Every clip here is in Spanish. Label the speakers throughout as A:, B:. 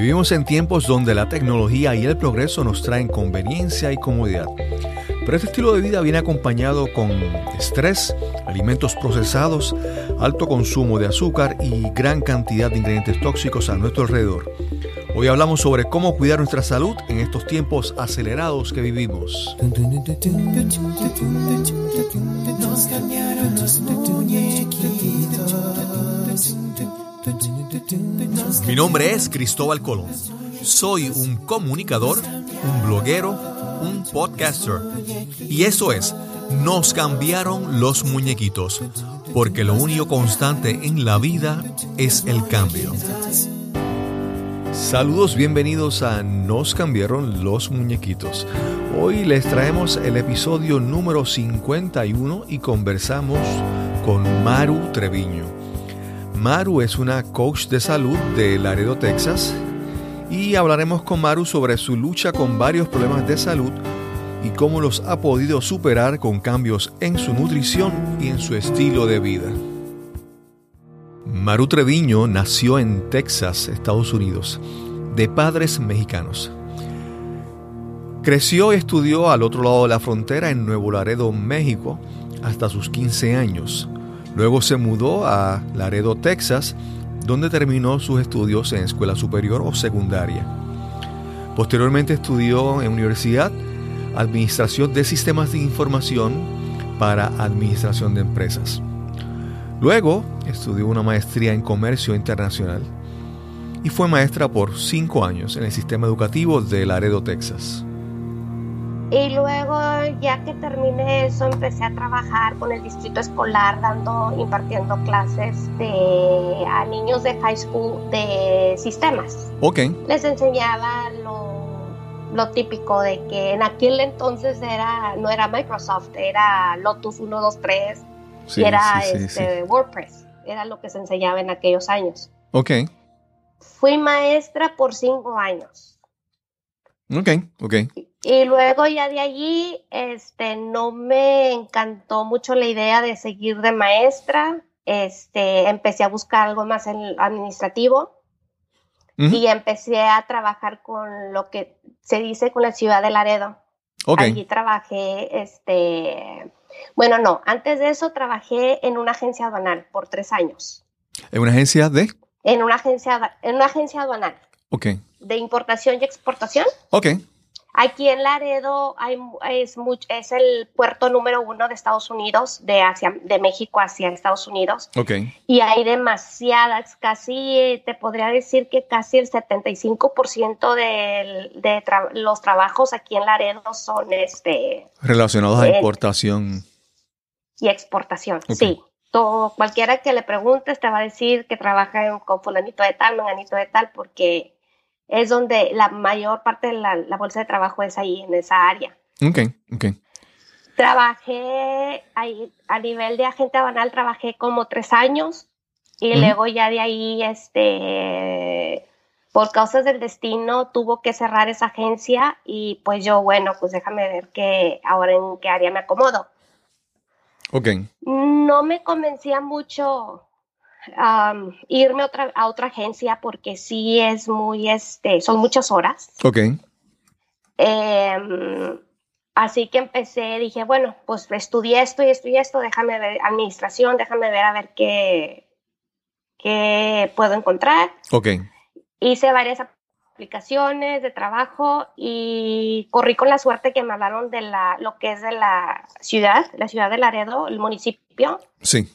A: Vivimos en tiempos donde la tecnología y el progreso nos traen conveniencia y comodidad. Pero este estilo de vida viene acompañado con estrés, alimentos procesados, alto consumo de azúcar y gran cantidad de ingredientes tóxicos a nuestro alrededor. Hoy hablamos sobre cómo cuidar nuestra salud en estos tiempos acelerados que vivimos. Mi nombre es Cristóbal Colón. Soy un comunicador, un bloguero, un podcaster. Y eso es, nos cambiaron los muñequitos, porque lo único constante en la vida es el cambio. Saludos, bienvenidos a Nos cambiaron los muñequitos. Hoy les traemos el episodio número 51 y conversamos con Maru Treviño. Maru es una coach de salud de Laredo, Texas, y hablaremos con Maru sobre su lucha con varios problemas de salud y cómo los ha podido superar con cambios en su nutrición y en su estilo de vida. Maru Treviño nació en Texas, Estados Unidos, de padres mexicanos. Creció y estudió al otro lado de la frontera en Nuevo Laredo, México, hasta sus 15 años. Luego se mudó a Laredo, Texas, donde terminó sus estudios en escuela superior o secundaria. Posteriormente estudió en universidad Administración de Sistemas de Información para Administración de Empresas. Luego estudió una maestría en Comercio Internacional y fue maestra por cinco años en el sistema educativo de Laredo, Texas.
B: Y luego, ya que terminé eso, empecé a trabajar con el distrito escolar, dando, impartiendo clases de, a niños de high school de sistemas.
A: Ok.
B: Les enseñaba lo, lo típico de que en aquel entonces era, no era Microsoft, era Lotus 123 y era este, WordPress. Era lo que se enseñaba en aquellos años.
A: Ok.
B: Fui maestra por cinco años.
A: Ok, ok.
B: Y luego ya de allí, este, no me encantó mucho la idea de seguir de maestra. Este, empecé a buscar algo más en administrativo y empecé a trabajar con lo que se dice con la ciudad de Laredo. Allí trabajé, este, bueno, no, antes de eso trabajé en una agencia aduanal por tres años.
A: ¿En una agencia de?
B: En una agencia, en una agencia aduanal.
A: Ok.
B: De importación y exportación.
A: Ok.
B: Aquí en Laredo hay, es, es el puerto número uno de Estados Unidos, de, hacia, de México hacia Estados Unidos.
A: Okay.
B: Y hay demasiadas, casi te podría decir que casi el 75% de, de los trabajos aquí en Laredo son este,
A: relacionados a importación.
B: Y exportación, sí. Todo, cualquiera que le preguntes te va a decir que trabaja con fulanito de tal, menganito de tal, porque es donde la mayor parte de la, bolsa de trabajo es ahí, en esa área.
A: Ok, ok.
B: Trabajé ahí, a nivel de agente banal, trabajé como tres años y luego ya de ahí, este, por causas del destino, tuvo que cerrar esa agencia y pues yo, bueno, pues déjame ver que ahora en qué área me acomodo.
A: Ok.
B: No me convencía mucho irme otra, a otra agencia porque sí es muy, este, son muchas horas.
A: Ok.
B: Em, así que empecé, dije, bueno, pues estudié esto y esto y esto, déjame ver administración, déjame ver a ver qué, qué puedo encontrar.
A: Ok.
B: Hice varias aplicaciones de trabajo y corrí con la suerte que me hablaron de la, lo que es de la ciudad, la ciudad de Laredo, el municipio.
A: Sí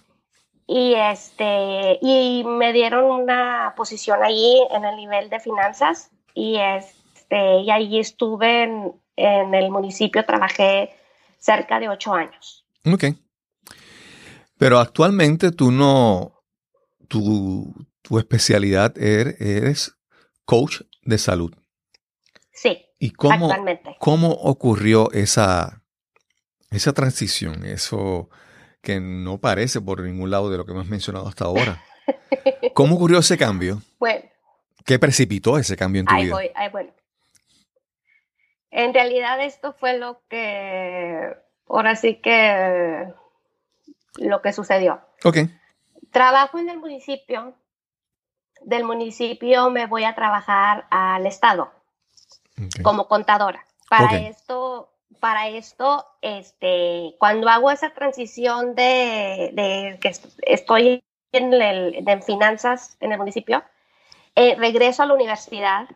B: y este y me dieron una posición allí en el nivel de finanzas y este y allí estuve en, el municipio trabajé cerca de ocho años.
A: Ok. Pero actualmente tú no, tu, tu especialidad er, eres, coach de salud.
B: Sí,
A: ¿Y cómo, cómo ocurrió esa, esa transición? Eso, que no parece por ningún lado de lo que hemos mencionado hasta ahora. ¿Cómo ocurrió ese cambio?
B: Bueno.
A: ¿Qué precipitó ese cambio en tu vida?
B: Voy, bueno. En realidad esto fue lo que, ahora sí que, lo que sucedió.
A: Ok.
B: Trabajo en el municipio del municipio me voy a trabajar al estado como contadora. Para esto, para esto, este, cuando hago esa transición de, que estoy en, en, finanzas en el municipio, eh, regreso a la universidad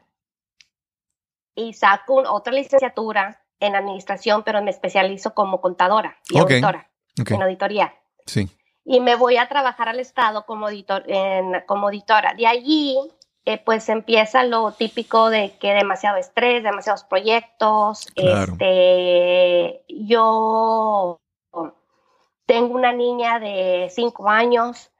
B: y saco otra licenciatura en administración, pero me especializo como contadora y auditora en auditoría.
A: Sí.
B: Y me voy a trabajar al Estado como, editor, en, como auditora. De allí, eh, pues empieza lo típico de que demasiado estrés, demasiados proyectos. Este, yo tengo una niña de cinco años.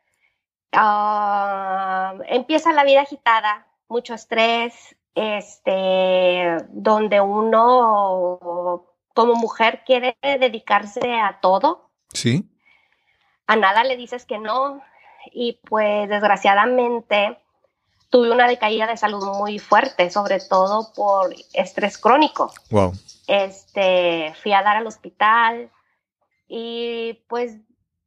B: Ah, empieza la vida agitada, mucho estrés, este, donde uno como mujer quiere dedicarse a todo.
A: Sí.
B: A nada le dices que no. Y pues desgraciadamente tuve una decaída de salud muy fuerte, sobre todo por estrés crónico.
A: Wow.
B: Este, fui a dar al hospital y pues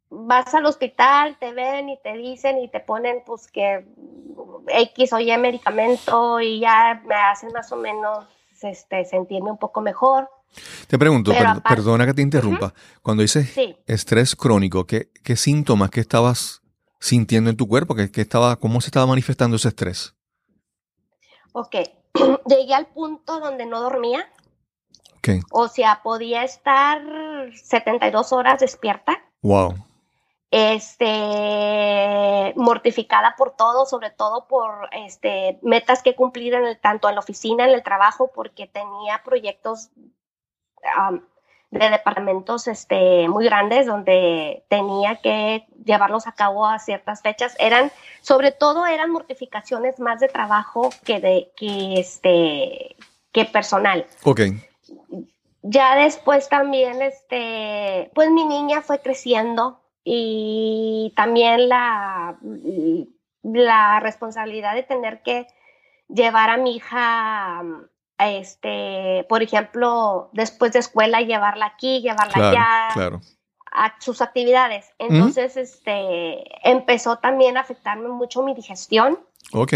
B: vas al hospital, te ven y te dicen y te ponen pues que X o Y medicamento y ya me hacen más o menos este, sentirme un poco mejor.
A: Te pregunto, perdona que te interrumpa, cuando dices estrés crónico, ¿qué, ¿qué, síntomas que estabas sintiendo en tu cuerpo? ¿Qué, estaba, ¿Cómo se estaba manifestando ese estrés?
B: Ok, llegué al punto donde no dormía.
A: Okay.
B: O sea, podía estar 72 horas despierta.
A: Wow
B: este, mortificada por todo, sobre todo por este, metas que cumplir en el, tanto en la oficina, en el trabajo, porque tenía proyectos de departamentos este, muy grandes donde tenía que llevarlos a cabo a ciertas fechas. Eran, sobre todo, eran mortificaciones más de trabajo que de que este que personal.
A: Ok.
B: Ya después también, este, pues mi niña fue creciendo, y también la, la responsabilidad de tener que llevar a mi hija, este, por ejemplo, después de escuela, llevarla aquí, llevarla allá. a sus actividades. Entonces, este, empezó también a afectarme mucho mi digestión.
A: Ok.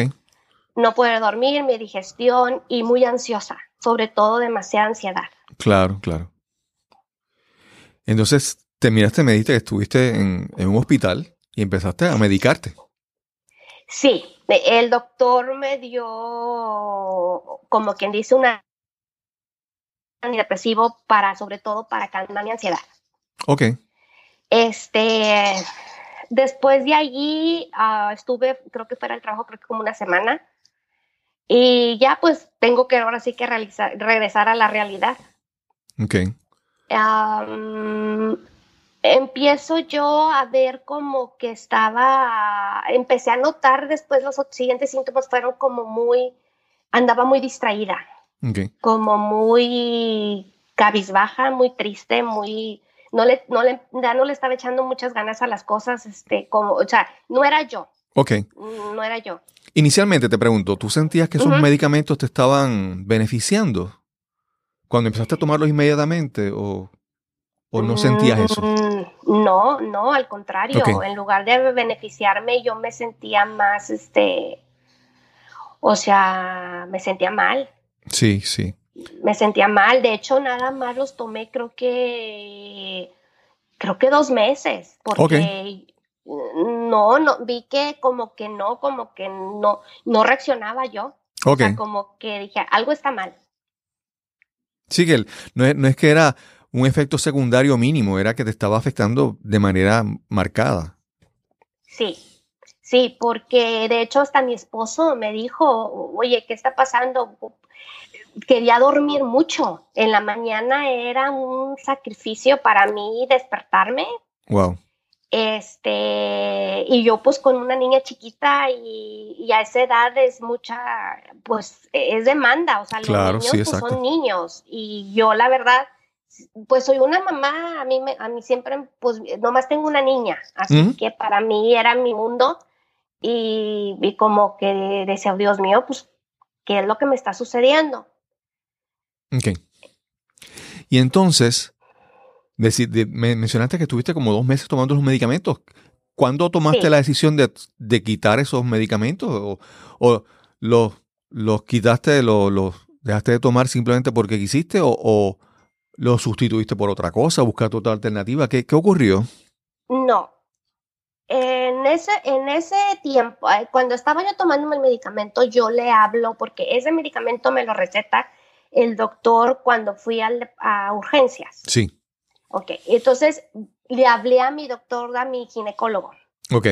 B: No poder dormir, mi digestión y muy ansiosa, sobre todo demasiada ansiedad.
A: Claro, claro. Entonces, te miraste, me dijiste que estuviste en, un hospital y empezaste a medicarte.
B: Sí, el doctor me dio, como quien dice, un antidepresivo para, sobre todo, para calmar mi ansiedad.
A: Ok.
B: Este, después de allí ah, estuve, creo que fuera el trabajo, creo que como una semana. Y ya pues tengo que ahora sí que realizar, regresar a la realidad.
A: Ok
B: empiezo yo a ver como que estaba, empecé a notar después los siguientes síntomas fueron como muy, andaba muy distraída, como muy cabizbaja, muy triste, muy, no le, no le, ya no le estaba echando muchas ganas a las cosas, este, como, o sea, no era yo.
A: Ok.
B: No era yo.
A: Inicialmente te pregunto, ¿tú sentías que esos medicamentos te estaban beneficiando cuando empezaste a tomarlos inmediatamente o...? ¿O no sentías eso? Mm,
B: no, no, al contrario. En lugar de beneficiarme, yo me sentía más, este, o sea, me sentía mal.
A: Sí, sí.
B: Me sentía mal. De hecho, nada más los tomé, creo que, creo que dos meses, porque no, no, vi que como que no, como que no, no reaccionaba yo. O sea, como que dije, algo está mal.
A: Sí, que no no es que era un efecto secundario mínimo, era que te estaba afectando de manera marcada.
B: Sí, sí, porque de hecho hasta mi esposo me dijo, oye, ¿qué está pasando? Quería dormir mucho. En la mañana era un sacrificio para mí despertarme.
A: Wow.
B: Este, y yo pues con una niña chiquita y, a esa edad es mucha, pues es demanda, o sea, los niños pues, son niños y yo la verdad pues soy una mamá, a mí, me, a mí siempre, pues nomás tengo una niña, así que para mí era mi mundo y, y, como que decía, Dios mío, pues, ¿qué es lo que me está sucediendo?
A: Ok. Y entonces, me mencionaste que estuviste como dos meses tomando los medicamentos. ¿Cuándo tomaste la decisión de, quitar esos medicamentos? ¿O, o los, los quitaste, los, los dejaste de tomar simplemente porque quisiste? ¿O, o los sustituiste por otra cosa? ¿Buscaste otra alternativa? ¿Qué, qué ocurrió?
B: No, en ese, en ese tiempo, eh, cuando estaba yo tomando el medicamento, yo le hablo porque ese medicamento me lo receta el doctor cuando fui a urgencias.
A: Sí.
B: Ok, entonces le hablé a mi doctor, a mi ginecólogo.
A: Ok.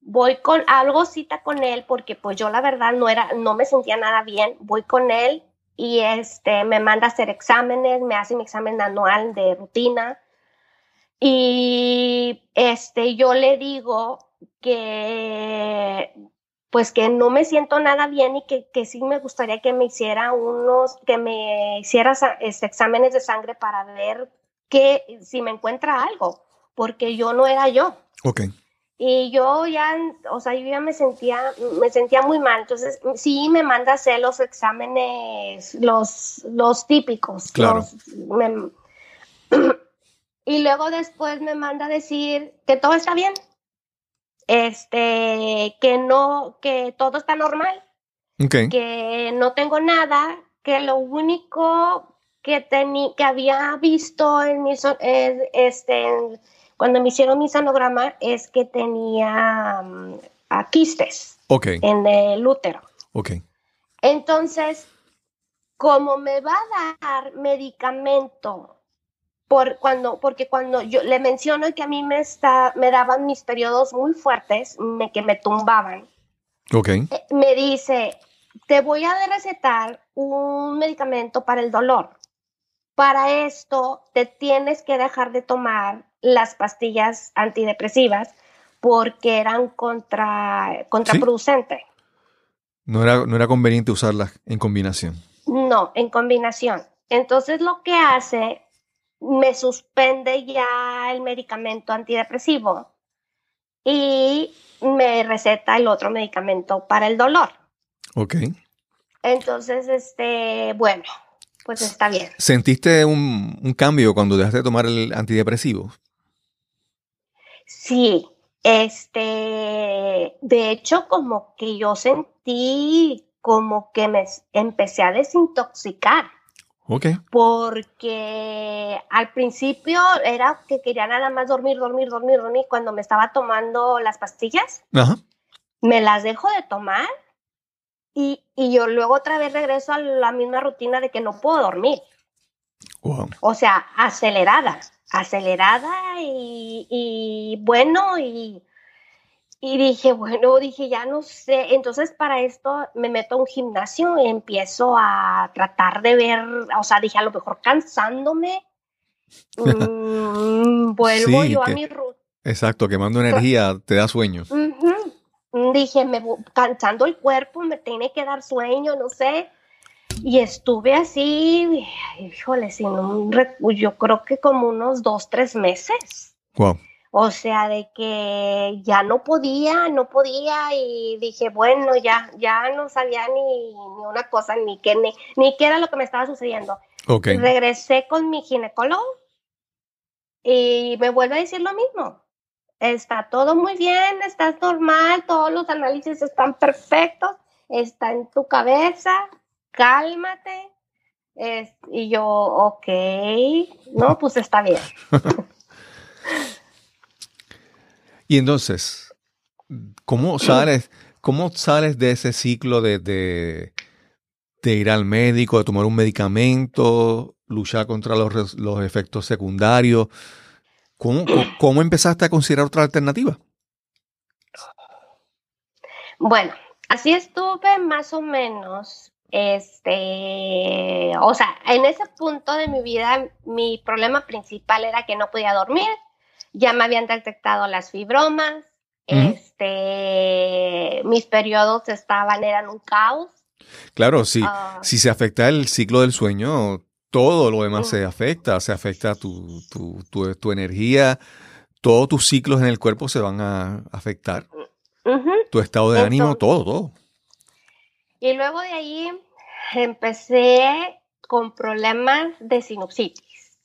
B: Voy con, algo cita con él porque pues yo la verdad no era, no me sentía nada bien. Voy con él y este me manda a hacer exámenes, me hace mi examen anual de rutina y este, yo le digo que pues que no me siento nada bien y que, que sí me gustaría que me hiciera unos, que me hiciera este, exámenes de sangre para ver que si me encuentra algo, porque yo no era yo.
A: Ok.
B: Y yo ya, o sea, yo ya me sentía, me sentía muy mal. Entonces, sí me manda a hacer los exámenes, los, los típicos.
A: Claro.
B: Y luego después me manda a decir que todo está bien, este, que no, que todo está normal, que no tengo nada, que lo único que, que había visto en mi, este, cuando me hicieron mi sonograma es que tenía um, quistes en el útero.
A: Okay.
B: Entonces, como me va a dar medicamento por cuando, porque cuando yo le menciono que a mí me, está, me daban mis periodos muy fuertes, me, que me tumbaban.
A: Ok.
B: Eh, me dice, te voy a recetar un medicamento para el dolor. Para esto te tienes que dejar de tomar las pastillas antidepresivas porque eran contra, contraproducentes.
A: No, era, no era conveniente usarlas en combinación.
B: No, en combinación. Entonces lo que hace me suspende ya el medicamento antidepresivo y me receta el otro medicamento para el dolor.
A: Ok.
B: Entonces, este, bueno, pues está bien.
A: ¿Sentiste un, cambio cuando dejaste de tomar el antidepresivo?
B: Sí, este, de hecho, como que yo sentí como que me empecé a desintoxicar. Porque al principio era que quería nada más dormir, dormir, dormir, dormir. Cuando me estaba tomando las pastillas, me las dejo de tomar y, yo luego otra vez regreso a la misma rutina de que no puedo dormir. O sea, acelerada, acelerada y, y bueno, y y dije, bueno, dije, ya no sé. Entonces, para esto me meto a un gimnasio y empiezo a tratar de ver, o sea, dije, a lo mejor cansándome, mm, vuelvo yo a mi ruta.
A: Exacto, quemando energía te da sueño.
B: Dije, me, cansando el cuerpo, me tiene que dar sueño, no sé. Y estuve así, híjole, sin un, yo creo que como unos dos, tres meses.
A: Wow.
B: O sea, de que ya no podía, no podía y dije, bueno, ya, ya no sabía ni, una cosa, ni qué, ni, qué era lo que me estaba sucediendo.
A: Okay.
B: Regresé con mi ginecólogo y me vuelve a decir lo mismo. Está todo muy bien, estás normal, todos los análisis están perfectos, está en tu cabeza, cálmate. y yo, ok, no, pues está bien.
A: Y entonces, ¿cómo sales, cómo sales de ese ciclo de, de, ir al médico, de tomar un medicamento, luchar contra los, los efectos secundarios? ¿Cómo, ¿Cómo empezaste a considerar otra alternativa?
B: Bueno, así estuve más o menos este, o sea, en ese punto de mi vida, mi problema principal era que no podía dormir, ya me habían detectado las fibromas, este, mis periodos estaban, eran un caos.
A: Claro, sí. Ah. si se afecta el ciclo del sueño, todo lo demás se afecta, se afecta tu, tu, tu, energía, todos tus ciclos en el cuerpo se van a afectar. Tu estado de ánimo, todo, todo.
B: Y luego de ahí empecé con problemas de sinusitis.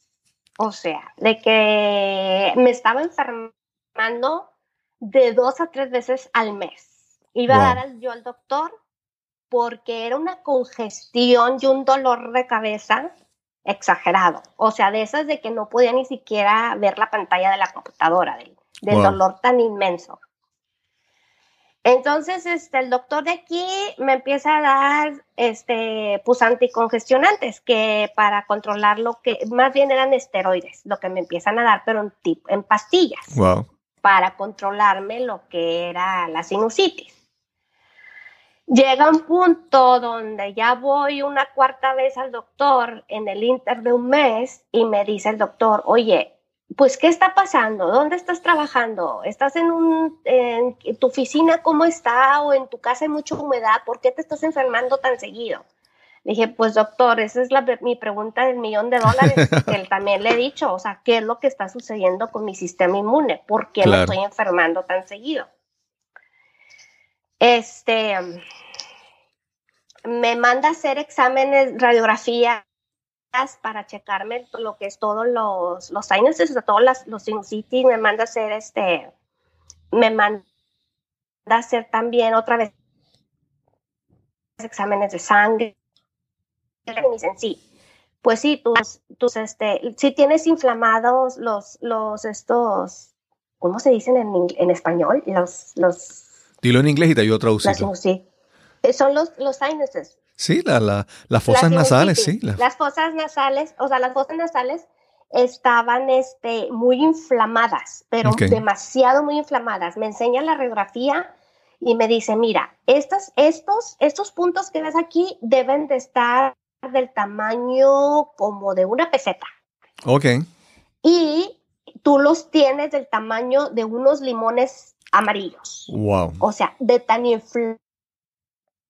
B: O sea, de que me estaba enfermando de dos a tres veces al mes. Iba a dar yo al doctor porque era una congestión y un dolor de cabeza exagerado. O sea, de esas de que no podía ni siquiera ver la pantalla de la computadora, del, dolor tan inmenso. Entonces, este, el doctor de aquí me empieza a dar, este, pues anticongestionantes, que para controlar lo que, más bien eran esteroides, lo que me empiezan a dar, pero en, en pastillas. Para controlarme lo que era la sinusitis. Llega un punto donde ya voy una cuarta vez al doctor en el inter de un mes y me dice el doctor, oye, pues, ¿qué está pasando? ¿Dónde estás trabajando? ¿Estás en, un, en tu oficina cómo está? ¿O en tu casa hay mucha humedad? ¿Por qué te estás enfermando tan seguido? dije, pues doctor, esa es la, mi pregunta del millón de dólares que él también le he dicho. O sea, ¿qué es lo que está sucediendo con mi sistema inmune? ¿Por qué me estoy enfermando tan seguido? Este, me manda a hacer exámenes, radiografías para checarme lo que es todos los, los sinuses, o todos los sinusitis, me manda a hacer este, me manda a hacer también otra vez exámenes de sangre. Y me dicen, sí, pues sí, tus, tus, este, si tienes inflamados los, los, estos, ¿cómo se dicen en, en español? Los, los
A: Dilo en inglés y te ayudo a traducir.
B: Sí. Son los, los sinuses.
A: Sí, la, las fosas nasales, sí.
B: Las fosas nasales, o sea, las fosas nasales estaban este, muy inflamadas, pero demasiado muy inflamadas. Me enseña la radiografía y me dice, mira, estos, estos, estos puntos que ves aquí deben de estar del tamaño como de una peseta.
A: Ok.
B: Y tú los tienes del tamaño de unos limones amarillos.
A: Wow.
B: O sea, de tan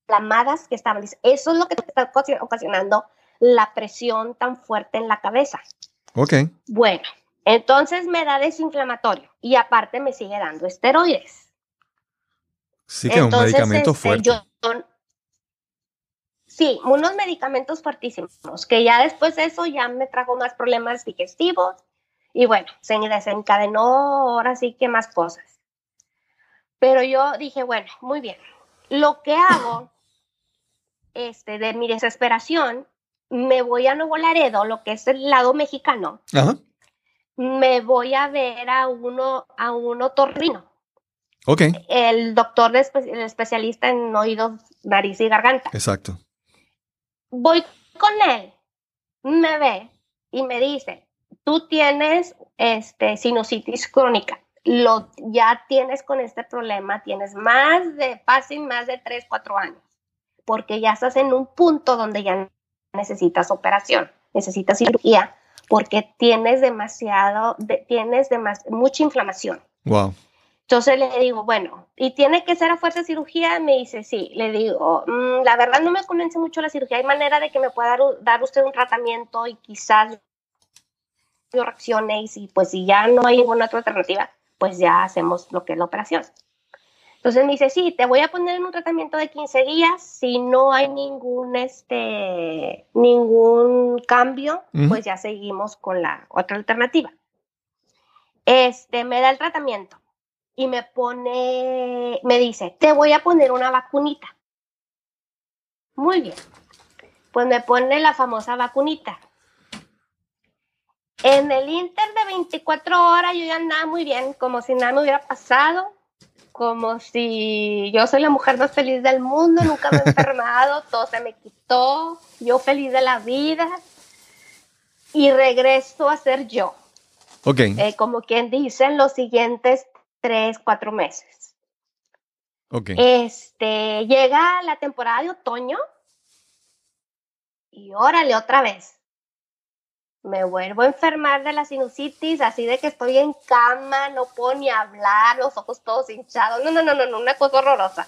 B: inflamadas que estaban. Eso es lo que está ocasionando la presión tan fuerte en la cabeza.
A: Ok.
B: Bueno, entonces me da desinflamatorio y aparte me sigue dando esteroides.
A: Sí, que es un medicamento este, fuerte.
B: sí, unos medicamentos fuertísimos, que ya después de eso ya me trajo más problemas digestivos y bueno, se desencadenó ahora sí que más cosas. Pero yo dije, bueno, muy bien. Lo que hago, este, de mi desesperación, me voy a Nuevo Laredo, lo que es el lado mexicano. Me voy a ver a uno, a un otorrino.
A: Ok.
B: El doctor, el especialista en oídos, nariz y garganta.
A: Exacto.
B: Voy con él, me ve y me dice, tú tienes este, sinusitis crónica lo ya tienes con este problema, tienes más de, fácil, más de 3, 4 años, porque ya estás en un punto donde ya necesitas operación, necesitas cirugía, porque tienes demasiado, tienes mucha inflamación.
A: Wow.
B: Entonces le digo, bueno, ¿y tiene que ser a fuerza cirugía? Me dice, sí. Le digo, mm, la verdad no me convence mucho la cirugía. Hay manera de que me pueda dar, dar usted un tratamiento y quizás yo reaccione y si, pues, si ya no hay ninguna otra alternativa, pues ya hacemos lo que es la operación. Entonces me dice, sí, te voy a poner en un tratamiento de 15 días. Si no hay ningún, este, ningún cambio, pues ya seguimos con la otra alternativa. Este, me da el tratamiento y me pone, me dice, te voy a poner una vacunita. Muy bien. Pues me pone la famosa vacunita. En el Inter de 24 horas yo ya andaba muy bien, como si nada me hubiera pasado, como si yo soy la mujer más feliz del mundo, nunca me he enfermado, todo se me quitó, yo feliz de la vida y regreso a ser yo.
A: Ok.
B: Eh, como quien dice, en los siguientes tres, cuatro meses.
A: Ok.
B: Este, llega la temporada de otoño y órale otra vez me vuelvo a enfermar de la sinusitis, así de que estoy en cama, no puedo ni hablar, los ojos todos hinchados. No, no, no, no, una cosa horrorosa.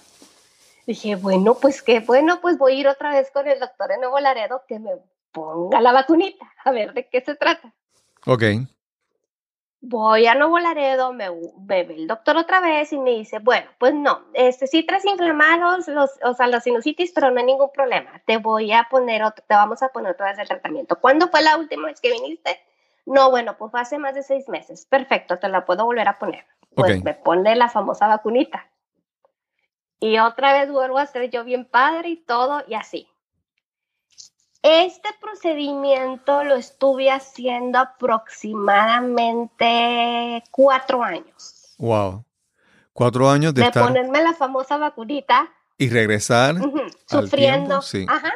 B: Dije, bueno, pues qué bueno, pues voy a ir otra vez con el doctor en Nuevo Laredo que me ponga la vacunita, a ver de qué se trata.
A: Ok
B: voy a Nuevo Laredo, me, ve el doctor otra vez y me dice, bueno, pues no, este, sí traes inflamados, los, o sea, la sinusitis, pero no hay ningún problema. Te voy a poner, otro, te vamos a poner otra vez el tratamiento. ¿Cuándo fue la última vez que viniste? No, bueno, pues hace más de seis meses. Perfecto, te la puedo volver a poner. Pues me pone la famosa vacunita. Y otra vez vuelvo a ser yo bien padre y todo y así. Este procedimiento lo estuve haciendo aproximadamente cuatro años.
A: Wow. Cuatro años de,
B: de ponerme la famosa vacunita.
A: Y regresar.
B: sufriendo.
A: sí.
B: Ajá.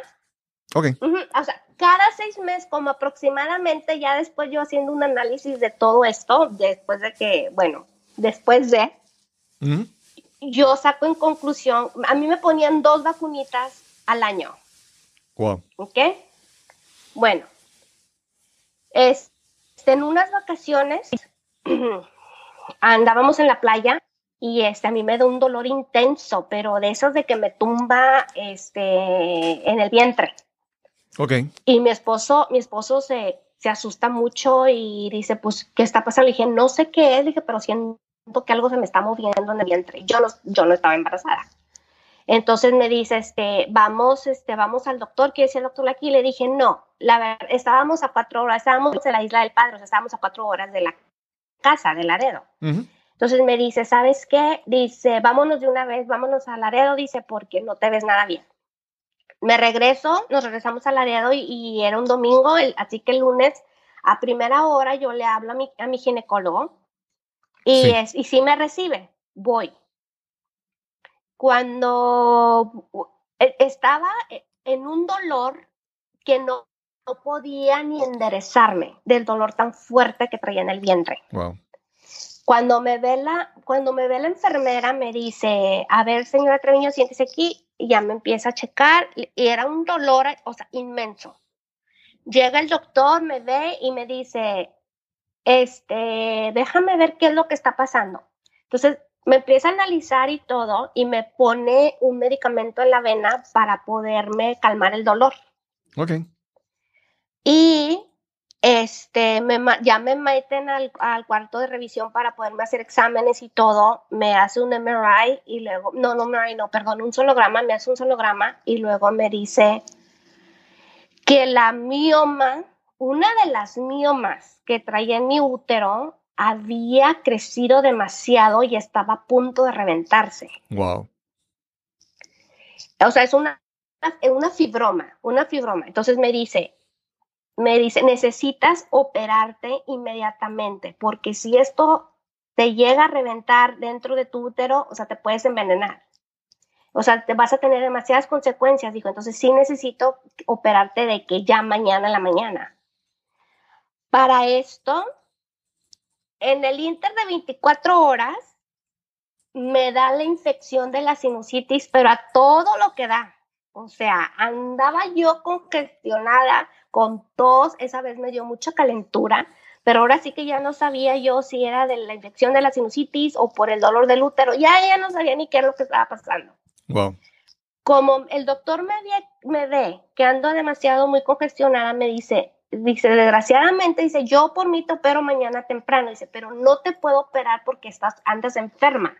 A: Ok.
B: O sea, cada seis meses, como aproximadamente, ya después yo haciendo un análisis de todo esto, después de que, bueno, después de, yo saco en conclusión, a mí me ponían dos vacunitas al año.
A: Wow.
B: ¿Ok? Bueno, es, en unas vacaciones andábamos en la playa y este, a mí me da un dolor intenso, pero de esos de que me tumba este, en el vientre.
A: Ok.
B: Y mi esposo, mi esposo se, se asusta mucho y dice, pues, ¿qué está pasando? Le dije, no sé qué es, dije, pero siento que algo se me está moviendo en el vientre. Yo no, yo no estaba embarazada. Entonces me dice, este, vamos, este, vamos al doctor, ¿quiere decir el doctor aquí? Le dije, no, la verdad, estábamos a cuatro horas, estábamos en la isla del Padre, o sea, estábamos a cuatro horas de la casa, de Laredo. Entonces me dice, ¿sabes qué? Dice, vámonos de una vez, vámonos a Laredo, dice, porque no te ves nada bien. Me regreso, nos regresamos a Laredo y, era un domingo, así que el lunes a primera hora yo le hablo a mi, a mi ginecólogo y, Es, y sí me recibe, voy cuando e, estaba e, en un dolor que no, podía ni enderezarme del dolor tan fuerte que traía en el vientre. Cuando me ve la, cuando me ve la enfermera, me dice, a ver, señora Treviño, siéntese aquí, y ya me empieza a checar, y era un dolor, o sea, inmenso. Llega el doctor, me ve y me dice, este, déjame ver qué es lo que está pasando. Entonces, me empieza a analizar y todo y me pone un medicamento en la vena para poderme calmar el dolor.
A: Ok.
B: Y este, me, ya me meten al, cuarto de revisión para poderme hacer exámenes y todo. Me hace un MRI y luego, no, no MRI, no, perdón, un sonograma, me hace un sonograma y luego me dice que la mioma, una de las miomas que traía en mi útero, había crecido demasiado y estaba a punto de reventarse.
A: Wow.
B: O sea, es una, una fibroma, una fibroma. Entonces me dice, me dice, necesitas operarte inmediatamente, porque si esto te llega a reventar dentro de tu útero, o sea, te puedes envenenar. O sea, te vas a tener demasiadas consecuencias, dijo. Entonces sí necesito operarte de que ya mañana en la mañana. Para esto, en el inter de 24 horas me da la infección de la sinusitis, pero a todo lo que da. O sea, andaba yo congestionada, con tos, esa vez me dio mucha calentura, pero ahora sí que ya no sabía yo si era de la infección de la sinusitis o por el dolor del útero, ya, ya no sabía ni qué es lo que estaba pasando.
A: Wow.
B: Como el doctor me me ve que ando demasiado muy congestionada, me dice, dice, desgraciadamente, dice, yo por mí te opero mañana temprano, dice, pero no te puedo operar porque estás, andas enferma.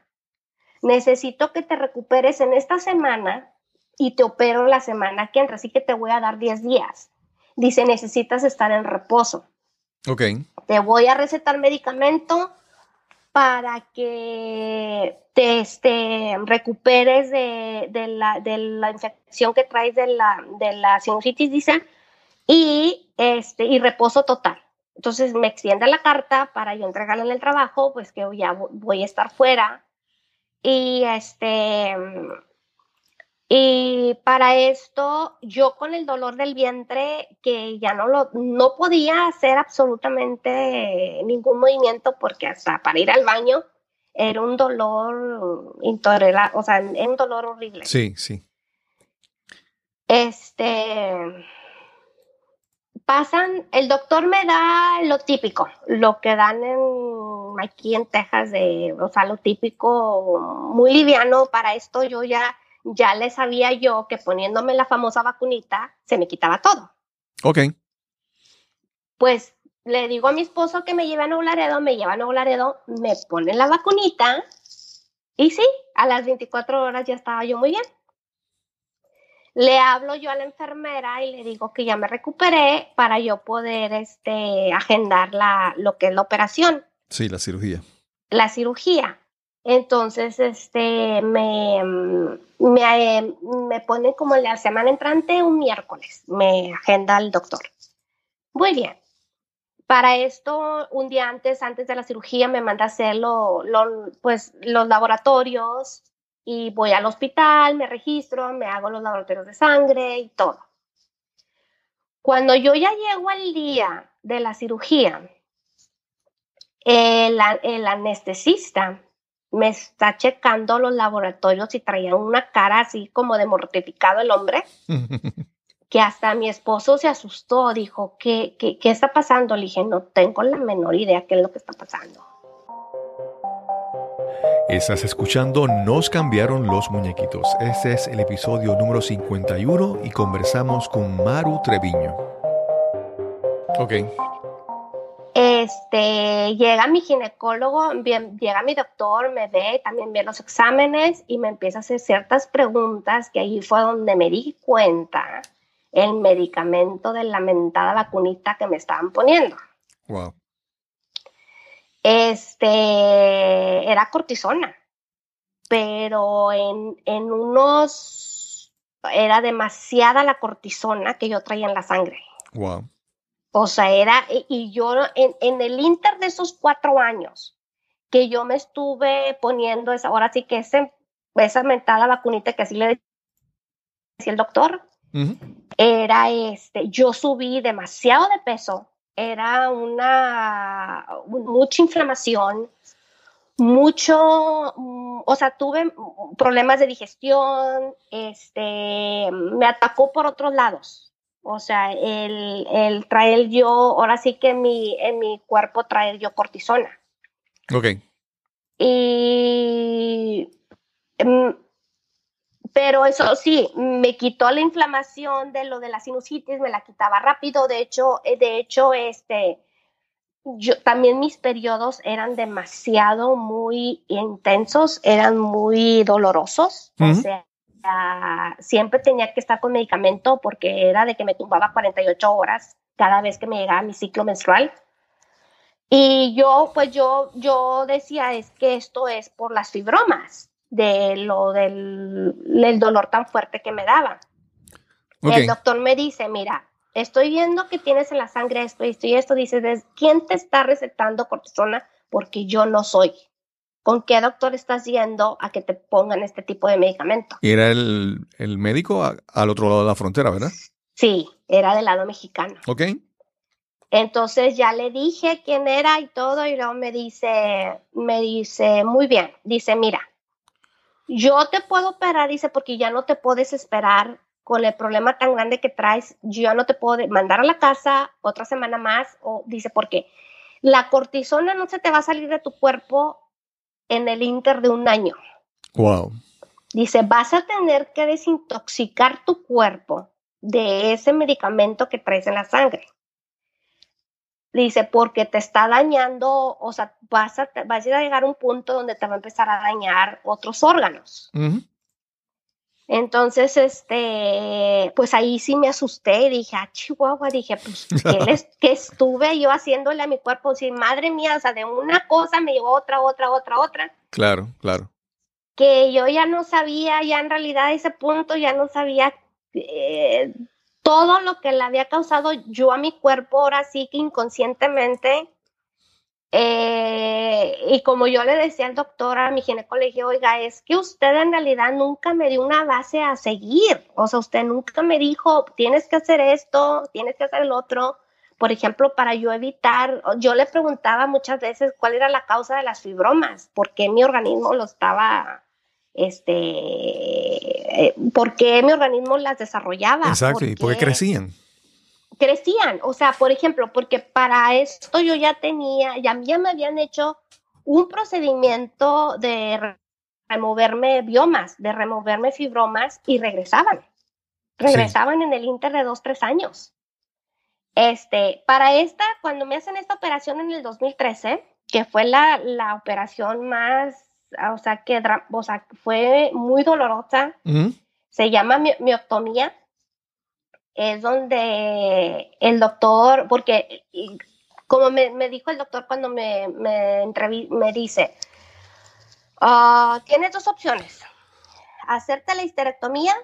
B: Necesito que te recuperes en esta semana y te opero la semana que entra, así que te voy a dar 10 días. Dice, necesitas estar en reposo.
A: Ok.
B: Te voy a recetar medicamento para que te este, recuperes de, de, la, de, la, infección que traes de la, de la sinusitis, dice, y, este, y reposo total. Entonces me extiende la carta para yo entregarle en el trabajo, pues que ya voy a estar fuera. Y este, y para esto, yo con el dolor del vientre, que ya no lo, no podía hacer absolutamente ningún movimiento porque hasta para ir al baño era un dolor intolerable, o sea, era un dolor horrible.
A: Sí, sí.
B: Este, pasan, el doctor me da lo típico, lo que dan en, aquí en Texas, de, o sea, lo típico, muy liviano para esto, yo ya, ya le sabía yo que poniéndome la famosa vacunita se me quitaba todo.
A: Ok.
B: Pues le digo a mi esposo que me lleve a Nuevo Laredo, me lleva a Nuevo Laredo, me pone la vacunita y sí, a las 24 horas ya estaba yo muy bien. Le hablo yo a la enfermera y le digo que ya me recuperé para yo poder este, agendar la, lo que es la operación.
A: Sí, la cirugía.
B: la cirugía. Entonces, este, me, me, me pone como la semana entrante un miércoles, me agenda el doctor. Muy bien. Para esto, un día antes, antes de la cirugía, me manda a hacer pues, los laboratorios y voy al hospital, me registro, me hago los laboratorios de sangre y todo. Cuando yo ya llego al día de la cirugía, el, el anestesista me está checando los laboratorios y traía una cara así como de mortificado el hombre. que hasta mi esposo se asustó, dijo, ¿qué, qué, qué está pasando? Le dije, no tengo la menor idea qué es lo que está pasando.
A: Estás escuchando Nos cambiaron los muñequitos. Este es el episodio número 51 y conversamos con Maru Treviño. Ok.
B: Este, llega mi ginecólogo, llega mi doctor, me ve, también ve los exámenes y me empieza a hacer ciertas preguntas que ahí fue donde me di cuenta el medicamento de la mentada vacunita que me estaban poniendo. Wow. Este, era cortisona, pero en, en unos, era demasiada la cortisona que yo traía en la sangre. Wow. O sea, era, y yo en, en, el inter de esos cuatro años que yo me estuve poniendo, esa, ahora sí que ese, esa mentada vacunita que así le decía el doctor, era este, yo subí demasiado de peso, era una, mucha inflamación, mucho, mm, o sea, tuve problemas de digestión, este, me atacó por otros lados. O sea, el, el traer yo, ahora sí que en mi, en mi cuerpo traer yo cortisona.
A: Ok.
B: Y mm, pero eso sí, me quitó la inflamación de lo de la sinusitis, me la quitaba rápido. De hecho, eh, de hecho, este, yo también mis periodos eran demasiado muy intensos, eran muy dolorosos. O sea, siempre tenía que estar con medicamento porque era de que me tumbaba 48 horas cada vez que me llegaba mi ciclo menstrual. Y yo, pues yo, yo decía, es que esto es por las fibromas de lo del, dolor tan fuerte que me daba. El doctor me dice, mira, estoy viendo que tienes en la sangre esto y esto y esto. Dice, ¿quién te está recetando cortisona? Porque yo no soy. ¿Con qué doctor estás yendo a que te pongan este tipo de medicamento?
A: Y era el, médico al otro lado de la frontera, ¿verdad?
B: Sí, era del lado mexicano.
A: Ok.
B: Entonces ya le dije quién era y todo, y luego me dice, me dice, muy bien, dice, mira, yo te puedo operar, dice, porque ya no te puedes esperar con el problema tan grande que traes, yo ya no te puedo mandar a la casa otra semana más, o dice, porque la cortisona no se te va a salir de tu cuerpo en el inter de un año.
A: Wow.
B: Dice, vas a tener que desintoxicar tu cuerpo de ese medicamento que traes en la sangre. Dice, porque te está dañando, o sea, vas a, vas a llegar a un punto donde te va a empezar a dañar otros órganos. Entonces, este, pues ahí sí me asusté y dije, ah, Chihuahua, dije, pues, ¿qué, estuve yo haciéndole a mi cuerpo? Sí, madre mía, o sea, de una cosa me llevó otra, otra, otra, otra.
A: Claro, claro.
B: Que yo ya no sabía, ya en realidad a ese punto ya no sabía eh, todo lo que le había causado yo a mi cuerpo, ahora sí que inconscientemente. Eh, y como yo le decía al doctor, a mi ginecólogo, oiga, es que usted en realidad nunca me dio una base a seguir. O sea, usted nunca me dijo, tienes que hacer esto, tienes que hacer el otro. Por ejemplo, para yo evitar, yo le preguntaba muchas veces cuál era la causa de las fibromas, por qué mi organismo lo estaba este, eh, por qué mi organismo las desarrollaba.
A: Exacto, y por qué crecían.
B: Crecían, o sea, por ejemplo, porque para esto yo ya tenía, ya, ya me habían hecho un procedimiento de removerme biomas, de removerme fibromas y regresaban. Regresaban en el inter de dos, tres años. Este, para esta, cuando me hacen esta operación en el 2013, que fue la, la operación más o sea, que o sea, fue muy dolorosa. Se llama mioptomía. Es donde el doctor, porque como me, dijo el doctor cuando me, me, me dice, ah, tienes dos opciones, hacerte la histerectomía,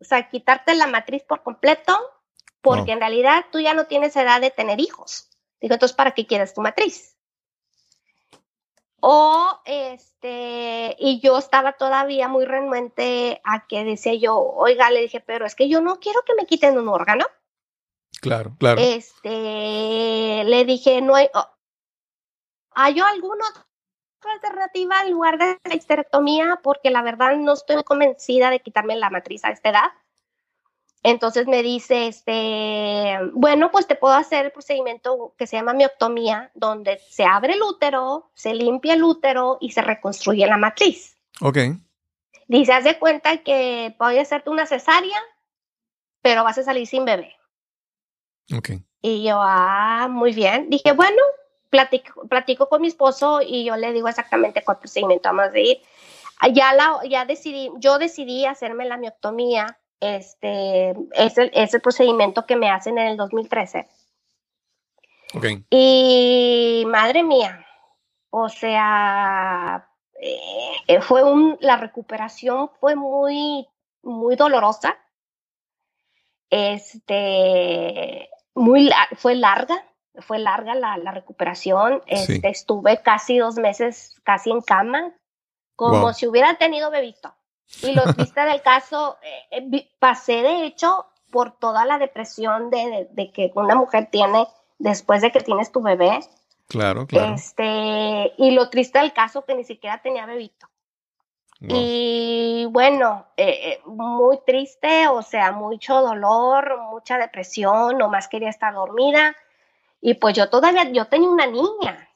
B: o sea, quitarte la matriz por completo, porque en realidad tú ya no tienes edad de tener hijos. Digo, entonces, ¿para qué quieres tu matriz? O, este, y yo estaba todavía muy renuente a que decía yo, oiga, le dije, pero es que yo no quiero que me quiten un órgano.
A: Claro, claro.
B: Este, le dije, no hay, oh, ¿hay alguna otra alternativa en lugar de la histerectomía? Porque la verdad no estoy convencida de quitarme la matriz a esta edad. Entonces me dice, este, bueno, pues te puedo hacer el procedimiento que se llama mioctomía, donde se abre el útero, se limpia el útero y se reconstruye la matriz.
A: Ok.
B: Dice, haz de cuenta que voy a hacerte una cesárea, pero vas a salir sin bebé.
A: Ok.
B: Y yo, ah, muy bien. Dije, bueno, platico, platico con mi esposo y yo le digo exactamente cuál procedimiento vamos a ir. Ya, la, ya decidí, yo decidí hacerme la mioctomía este, es el, es el procedimiento que me hacen en el 2013.
A: Okay.
B: Y madre mía, o sea, eh, fue un, la recuperación fue muy, muy dolorosa. Este, muy, fue larga, fue larga la, la recuperación. Este, Estuve casi dos meses casi en cama, como si hubiera tenido bebito. Y lo triste del caso, eh, eh, pasé de hecho por toda la depresión de, que una mujer tiene después de que tienes tu bebé.
A: Claro, claro.
B: Este, y lo triste del caso que ni siquiera tenía bebito. Y bueno, eh, muy triste, o sea, mucho dolor, mucha depresión, nomás quería estar dormida. Y pues yo todavía, yo tenía una niña,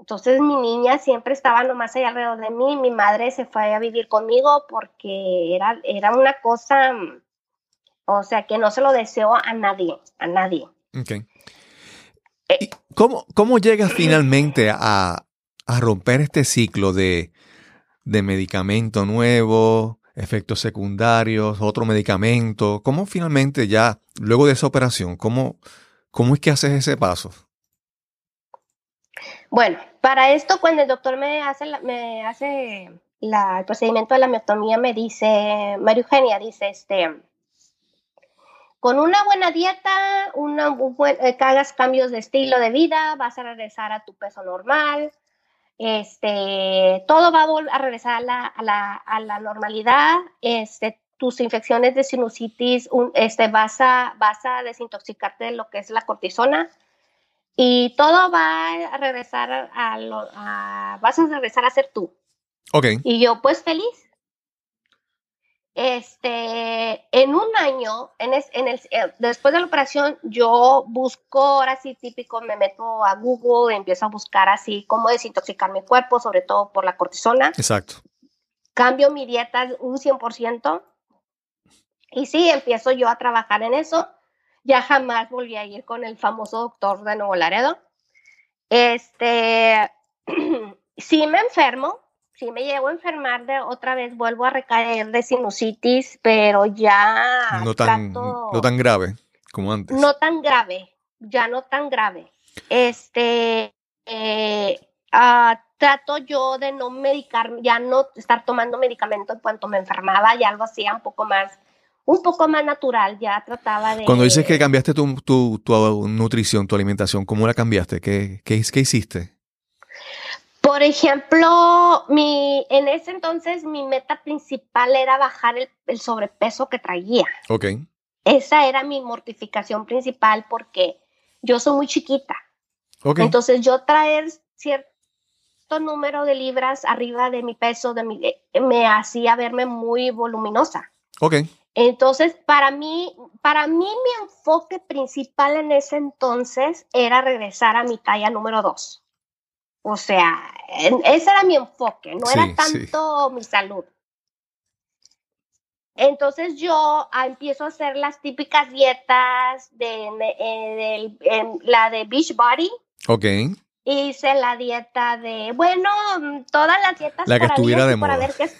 B: entonces mi niña siempre estaba nomás ahí alrededor de mí. Mi madre se fue a vivir conmigo porque era, era una cosa, o sea, que no se lo deseo a nadie, a nadie.
A: Okay. Eh, ¿Cómo, ¿Cómo llegas finalmente a, a, romper este ciclo de, de medicamento nuevo, efectos secundarios, otro medicamento? ¿Cómo finalmente ya, luego de esa operación, cómo, cómo es que haces ese paso?
B: Bueno, para esto, cuando el doctor me hace, me hace el procedimiento de la miotomía, me dice, María Eugenia, dice, este, con una buena dieta, una, eh, que hagas cambios de estilo de vida, vas a regresar a tu peso normal, este, todo va a, a regresar a la, a, la, a la, normalidad, este, tus infecciones de sinusitis, este, vas, a, vas a desintoxicarte de lo que es la cortisona, y todo va a regresar a, lo, vas a regresar a ser tú.
A: Ok.
B: Y yo pues feliz. Este, en un año, en, en el, eh, después de la operación, yo busco, ahora sí típico, me meto a Google, empiezo a buscar así cómo desintoxicar mi cuerpo, sobre todo por la cortisona.
A: Exacto.
B: Cambio mi dieta un 100%. Y sí, empiezo yo a trabajar en eso ya jamás volví a ir con el famoso doctor de Nuevo Laredo. Este, sí me enfermo, sí me llevo a enfermar de otra vez, vuelvo a recaer de sinusitis, pero ya
A: no tan, no tan grave como antes.
B: No tan grave, ya no tan grave. Este, eh, ah, trato yo de no medicar, ya no estar tomando medicamento en cuanto me enfermaba, ya lo hacía un poco más un poco más natural, ya trataba de...
A: Cuando dices que cambiaste tu, nutrición, tu alimentación, ¿cómo la cambiaste? ¿Qué, qué, qué hiciste?
B: Por ejemplo, mi, en ese entonces mi meta principal era bajar el, sobrepeso que traía.
A: Ok.
B: Esa era mi mortificación principal porque yo soy muy chiquita. Okay. Entonces yo traer cierto número de libras arriba de mi peso de mi, me hacía verme muy voluminosa.
A: Ok.
B: Entonces, para mí, para mí mi enfoque principal en ese entonces era regresar a mi talla número dos. O sea, ese era mi enfoque, no era tanto mi salud. Entonces yo ah, empiezo a hacer las típicas dietas de, eh, la de Beach Body.
A: Ok.
B: Hice la dieta de, bueno, todas las dietas
A: la que estuviera de moda.
B: para ver qué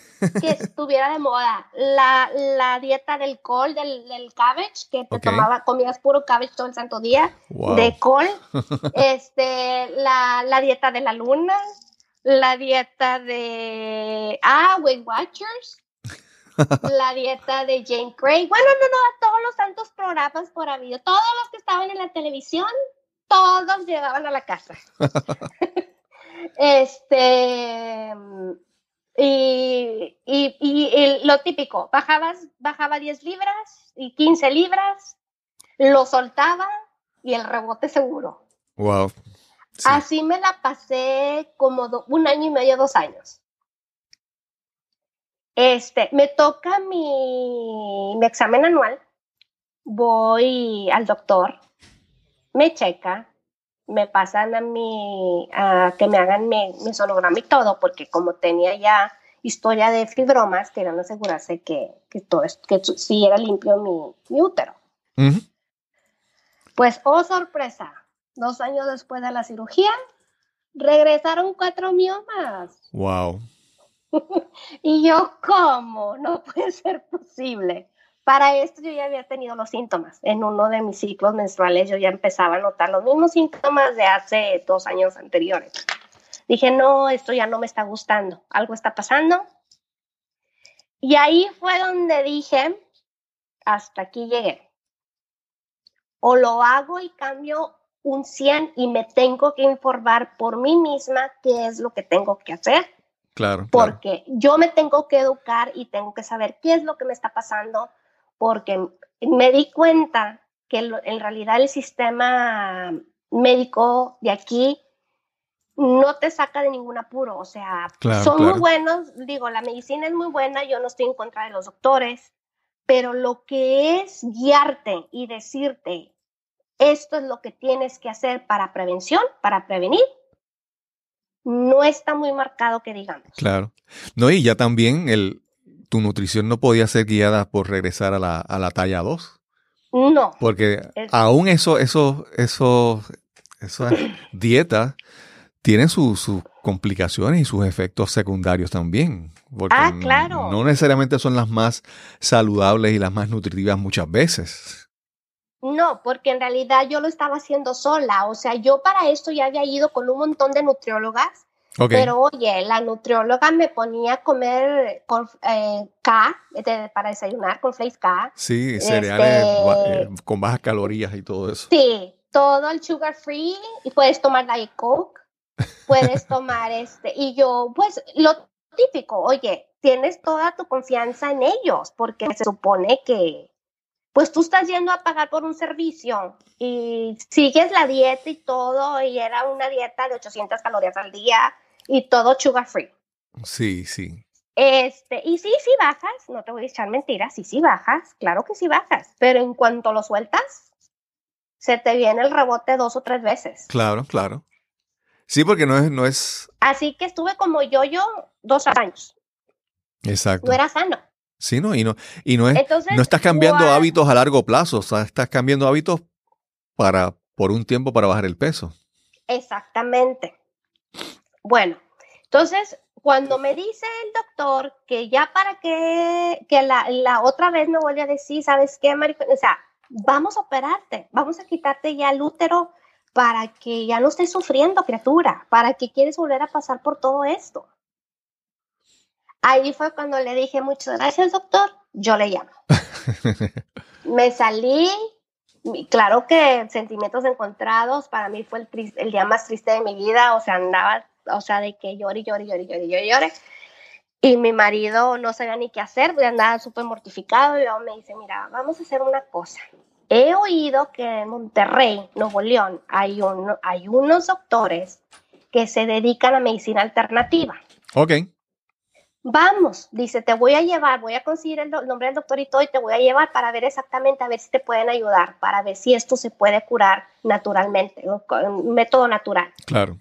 B: que estuviera de moda. La, la dieta del col, del, del cabbage, que te tomaba, comías puro cabbage todo el santo día, de col. este, la, la dieta de la luna, la dieta de, ah, Weight Watchers, la dieta de Jane Craig. Bueno, no, no, a todos los santos programas por habido. Todos los que estaban en la televisión, todos llegaban a la casa. este. Y, y, lo típico, bajabas, bajaba 10 libras y 15 libras, lo soltaba y el rebote seguro.
A: Wow.
B: Así me la pasé como un año y medio, dos años. Este, me toca mi, examen anual, voy al doctor, me checa, me pasan a mi, a que me hagan mi, sonograma y todo, porque como tenía ya historia de fibromas, querían asegurarse que, que todo que sí era limpio mi, útero. Pues, oh sorpresa, dos años después de la cirugía, regresaron cuatro miomas.
A: Wow.
B: y yo, ¿cómo? No puede ser posible. Para esto yo ya había tenido los síntomas. En uno de mis ciclos menstruales yo ya empezaba a notar los mismos síntomas de hace dos años anteriores. Dije, no, esto ya no me está gustando. Algo está pasando. Y ahí fue donde dije, hasta aquí llegué. O lo hago y cambio un 100 y me tengo que informar por mí misma qué es lo que tengo que hacer
A: Claro.
B: Porque yo me tengo que educar y tengo que saber qué es lo que me está pasando, porque me di cuenta que en realidad el sistema médico de aquí no te saca de ningún apuro, o sea, son muy buenos, digo, la medicina es muy buena, yo no estoy en contra de los doctores, pero lo que es guiarte y decirte, esto es lo que tienes que hacer para prevención, para prevenir, no está muy marcado que digamos.
A: Claro. No, y ya también el, tu nutrición no podía ser guiada por regresar a la, a la talla 2.
B: No.
A: Porque aún eso, eso, eso, esas dietas tienen sus complicaciones y sus efectos secundarios también.
B: ah, claro.
A: No necesariamente son las más saludables y las más nutritivas muchas veces.
B: No, porque en realidad yo lo estaba haciendo sola. O sea, yo para esto ya había ido con un montón de nutriólogas. Pero oye, la nutrióloga me ponía a comer con, eh, K para desayunar, con flakes K.
A: Sí, cereales este, eh, con bajas calorías y todo eso.
B: Sí, todo el sugar free y puedes tomar Diet Coke, puedes tomar este. Y yo, pues lo típico, oye, tienes toda tu confianza en ellos porque se supone que pues tú estás yendo a pagar por un servicio y sigues la dieta y todo, y era una dieta de 800 calorías al día y todo sugar free.
A: Sí, sí.
B: Este, y sí, sí bajas, no te voy a echar mentiras, sí, sí bajas, claro que sí bajas, pero en cuanto lo sueltas, se te viene el rebote dos o tres veces.
A: Claro, claro. Sí, porque no es, no es...
B: Así que estuve como yo-yo dos años.
A: Exacto.
B: No era sano.
A: Sí, no, y no, y no, es, no estás cambiando hábitos a largo plazo, o sea, estás cambiando hábitos para, por un tiempo para bajar el peso.
B: Exactamente. Bueno, entonces, cuando me dice el doctor que ya para que, que la, la otra vez me vuelve a decir, ¿sabes qué, Maricón? O sea, vamos a operarte, vamos a quitarte ya el útero para que ya no estés sufriendo, criatura, para que quieres volver a pasar por todo esto. Ahí fue cuando le dije, muchas gracias, doctor, yo le llamo. me salí, claro que sentimientos encontrados, para mí fue el, el día más triste de mi vida, o sea, andaba, o sea, de que llore, llore, llore, llore, llore, llore. Y mi marido no sabía ni qué hacer, andaba súper mortificado y luego me dice, mira, vamos a hacer una cosa. He oído que en Monterrey, Nuevo León, hay, un, hay unos doctores que se dedican a medicina alternativa.
A: Ok.
B: Vamos, dice, te voy a llevar, voy a conseguir el, nombre del doctor y todo y te voy a llevar para ver exactamente, a ver si te pueden ayudar, para ver si esto se puede curar naturalmente, con método natural.
A: Claro.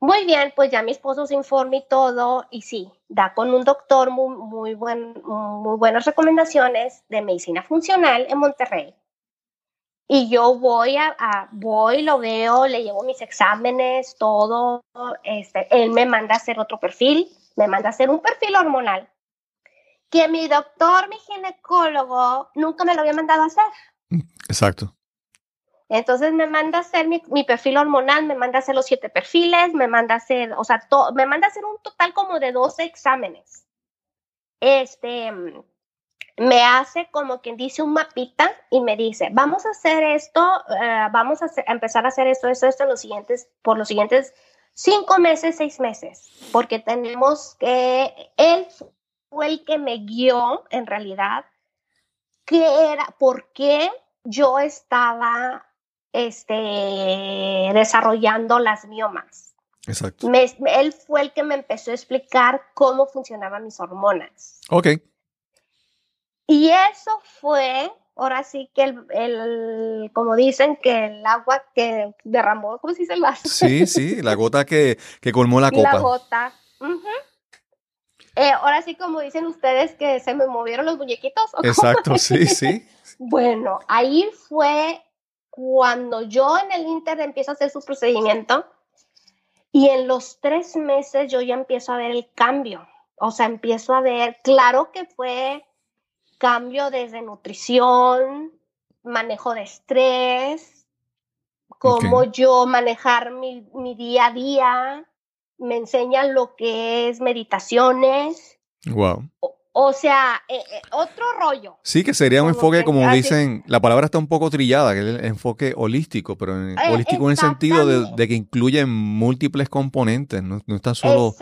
B: Muy bien, pues ya mi esposo se informa y todo, y sí, da con un doctor muy, muy, buen, muy buenas recomendaciones de medicina funcional en Monterrey. Y yo voy a, a, voy, lo veo, le llevo mis exámenes, todo, este, él me manda a hacer otro perfil me manda a hacer un perfil hormonal que mi doctor, mi ginecólogo, nunca me lo había mandado a hacer.
A: Exacto.
B: Entonces me manda a hacer mi, perfil hormonal, me manda a hacer los siete perfiles, me manda a hacer, o sea, me manda a hacer un total como de 12 exámenes. Este, me hace como quien dice un mapita y me dice, vamos a hacer esto, eh, vamos a, empezar a hacer esto, esto, esto en los siguientes, por los siguientes cinco meses, seis meses, porque tenemos que, él fue el que me guió en realidad, qué era, por qué yo estaba este, desarrollando las miomas.
A: Exacto.
B: él fue el que me empezó a explicar cómo funcionaban mis hormonas.
A: Ok.
B: Y eso fue, ahora sí que el, el, como dicen, que el agua que derramó, ¿cómo se dice el vaso?
A: Sí, sí, la gota que, que colmó la copa.
B: La gota. Eh, ahora sí, como dicen ustedes, que se me movieron los muñequitos.
A: Exacto, sí, sí.
B: bueno, ahí fue cuando yo en el Inter empiezo a hacer su procedimiento y en los tres meses yo ya empiezo a ver el cambio. O sea, empiezo a ver, claro que fue cambio desde nutrición, manejo de estrés, cómo yo manejar mi, mi, día a día, me enseñan lo que es meditaciones.
A: Wow.
B: O sea, eh, eh, otro rollo.
A: Sí, que sería un enfoque, como dicen, la palabra está un poco trillada, que es el enfoque holístico, pero en, eh, holístico en el sentido de, que incluye múltiples componentes, no, está solo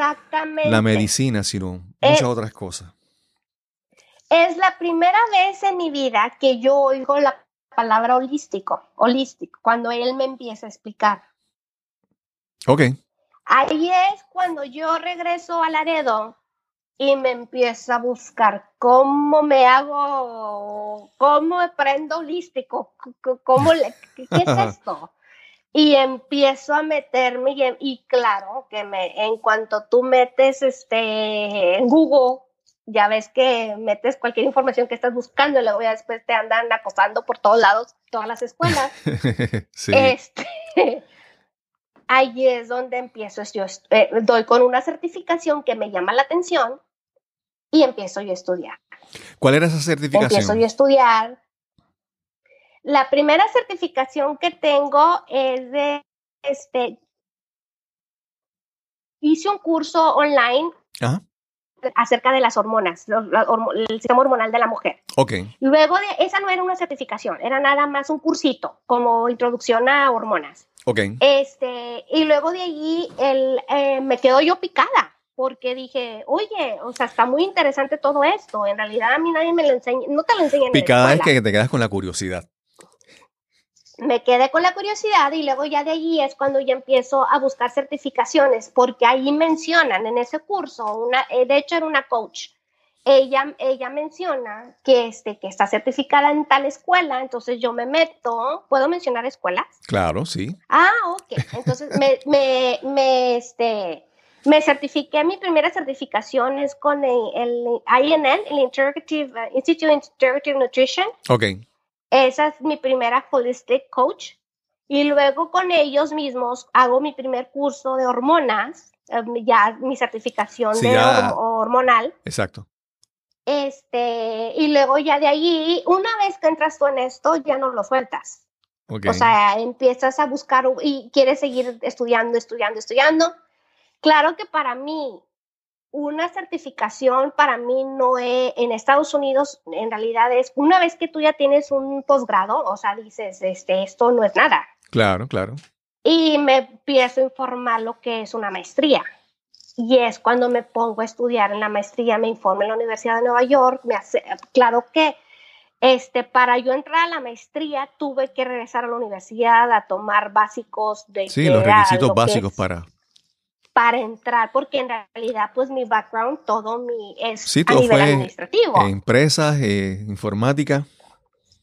A: la medicina, sino muchas otras cosas.
B: Es la primera vez en mi vida que yo oigo la palabra holístico, holístico, cuando él me empieza a explicar.
A: Ok.
B: Ahí es cuando yo regreso a Laredo y me empiezo a buscar cómo me hago, cómo aprendo holístico, cómo le, qué es esto. Y empiezo a meterme y, claro que me, en cuanto tú metes este en Google, ya ves que metes cualquier información que estás buscando y luego ya después te andan acosando por todos lados, todas las escuelas. sí. Este, ahí es donde empiezo, yo eh, doy con una certificación que me llama la atención y empiezo yo a estudiar.
A: ¿Cuál era esa certificación?
B: Empiezo yo a estudiar. La primera certificación que tengo es de, este, hice un curso online acerca de las hormonas, el sistema hormonal de la mujer.
A: Ok.
B: Luego de, esa no era una certificación, era nada más un cursito como introducción a hormonas.
A: Ok.
B: Este, y luego de allí el, eh, me quedo yo picada porque dije, oye, o sea, está muy interesante todo esto. En realidad a mí nadie me lo enseña, no te lo enseñan.
A: Picada es que te quedas con la curiosidad.
B: Me quedé con la curiosidad y luego ya de allí es cuando ya empiezo a buscar certificaciones, porque ahí mencionan en ese curso, una, eh, de hecho era una coach, ella, ella menciona que, este, que está certificada en tal escuela, entonces yo me meto, ¿puedo mencionar escuelas?
A: Claro, sí.
B: Ah, ok, entonces me, me, me, este, me certifiqué, mi primera certificación es con el, INN, el Integrative, uh, Institute of Integrative Nutrition.
A: Ok.
B: Esa es mi primera Holistic Coach. Y luego con ellos mismos hago mi primer curso de hormonas, um, ya mi certificación de hormonal.
A: Exacto.
B: Este, y luego ya de ahí, una vez que entras tú en esto, ya no lo sueltas. Okay. O sea, empiezas a buscar y quieres seguir estudiando, estudiando, estudiando Claro que para mí, una certificación para mí no es, en Estados Unidos en realidad es, una vez que tú ya tienes un posgrado, o sea, dices, este, esto no es nada.
A: Claro, claro.
B: Y me empiezo a informar lo que es una maestría. Y es cuando me pongo a estudiar en la maestría, me informo en la Universidad de Nueva York, me hace, claro que este, para yo entrar a la maestría tuve que regresar a la universidad a tomar básicos de...
A: Sí, los requisitos básicos para,
B: para entrar, porque en realidad, pues mi background, todo mi es a nivel administrativo.
A: Empresas, eh, informática.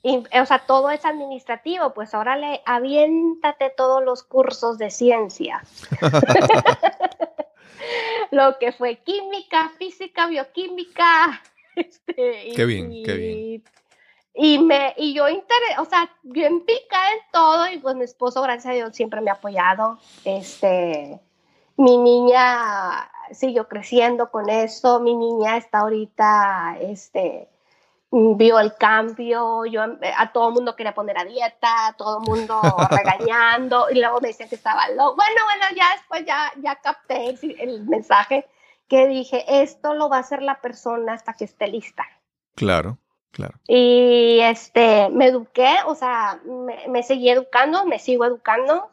B: o sea, todo es administrativo, pues ahora le aviéntate todos los cursos de ciencia. Lo que fue química, física, bioquímica. Este,
A: qué bien, qué bien.
B: Y, me, y yo, o sea, bien pica en todo, y pues mi esposo, gracias a Dios, siempre me ha apoyado. Este, mi niña siguió creciendo con eso, mi niña está ahorita, este, vio el cambio, yo a todo el mundo quería poner a dieta, a todo el mundo regañando, y luego me decían que estaba loco. Bueno, bueno, ya después ya, ya capté el, mensaje que dije, esto lo va a hacer la persona hasta que esté lista.
A: Claro, claro.
B: Y este, me eduqué, o sea, me, me seguí educando, me sigo educando,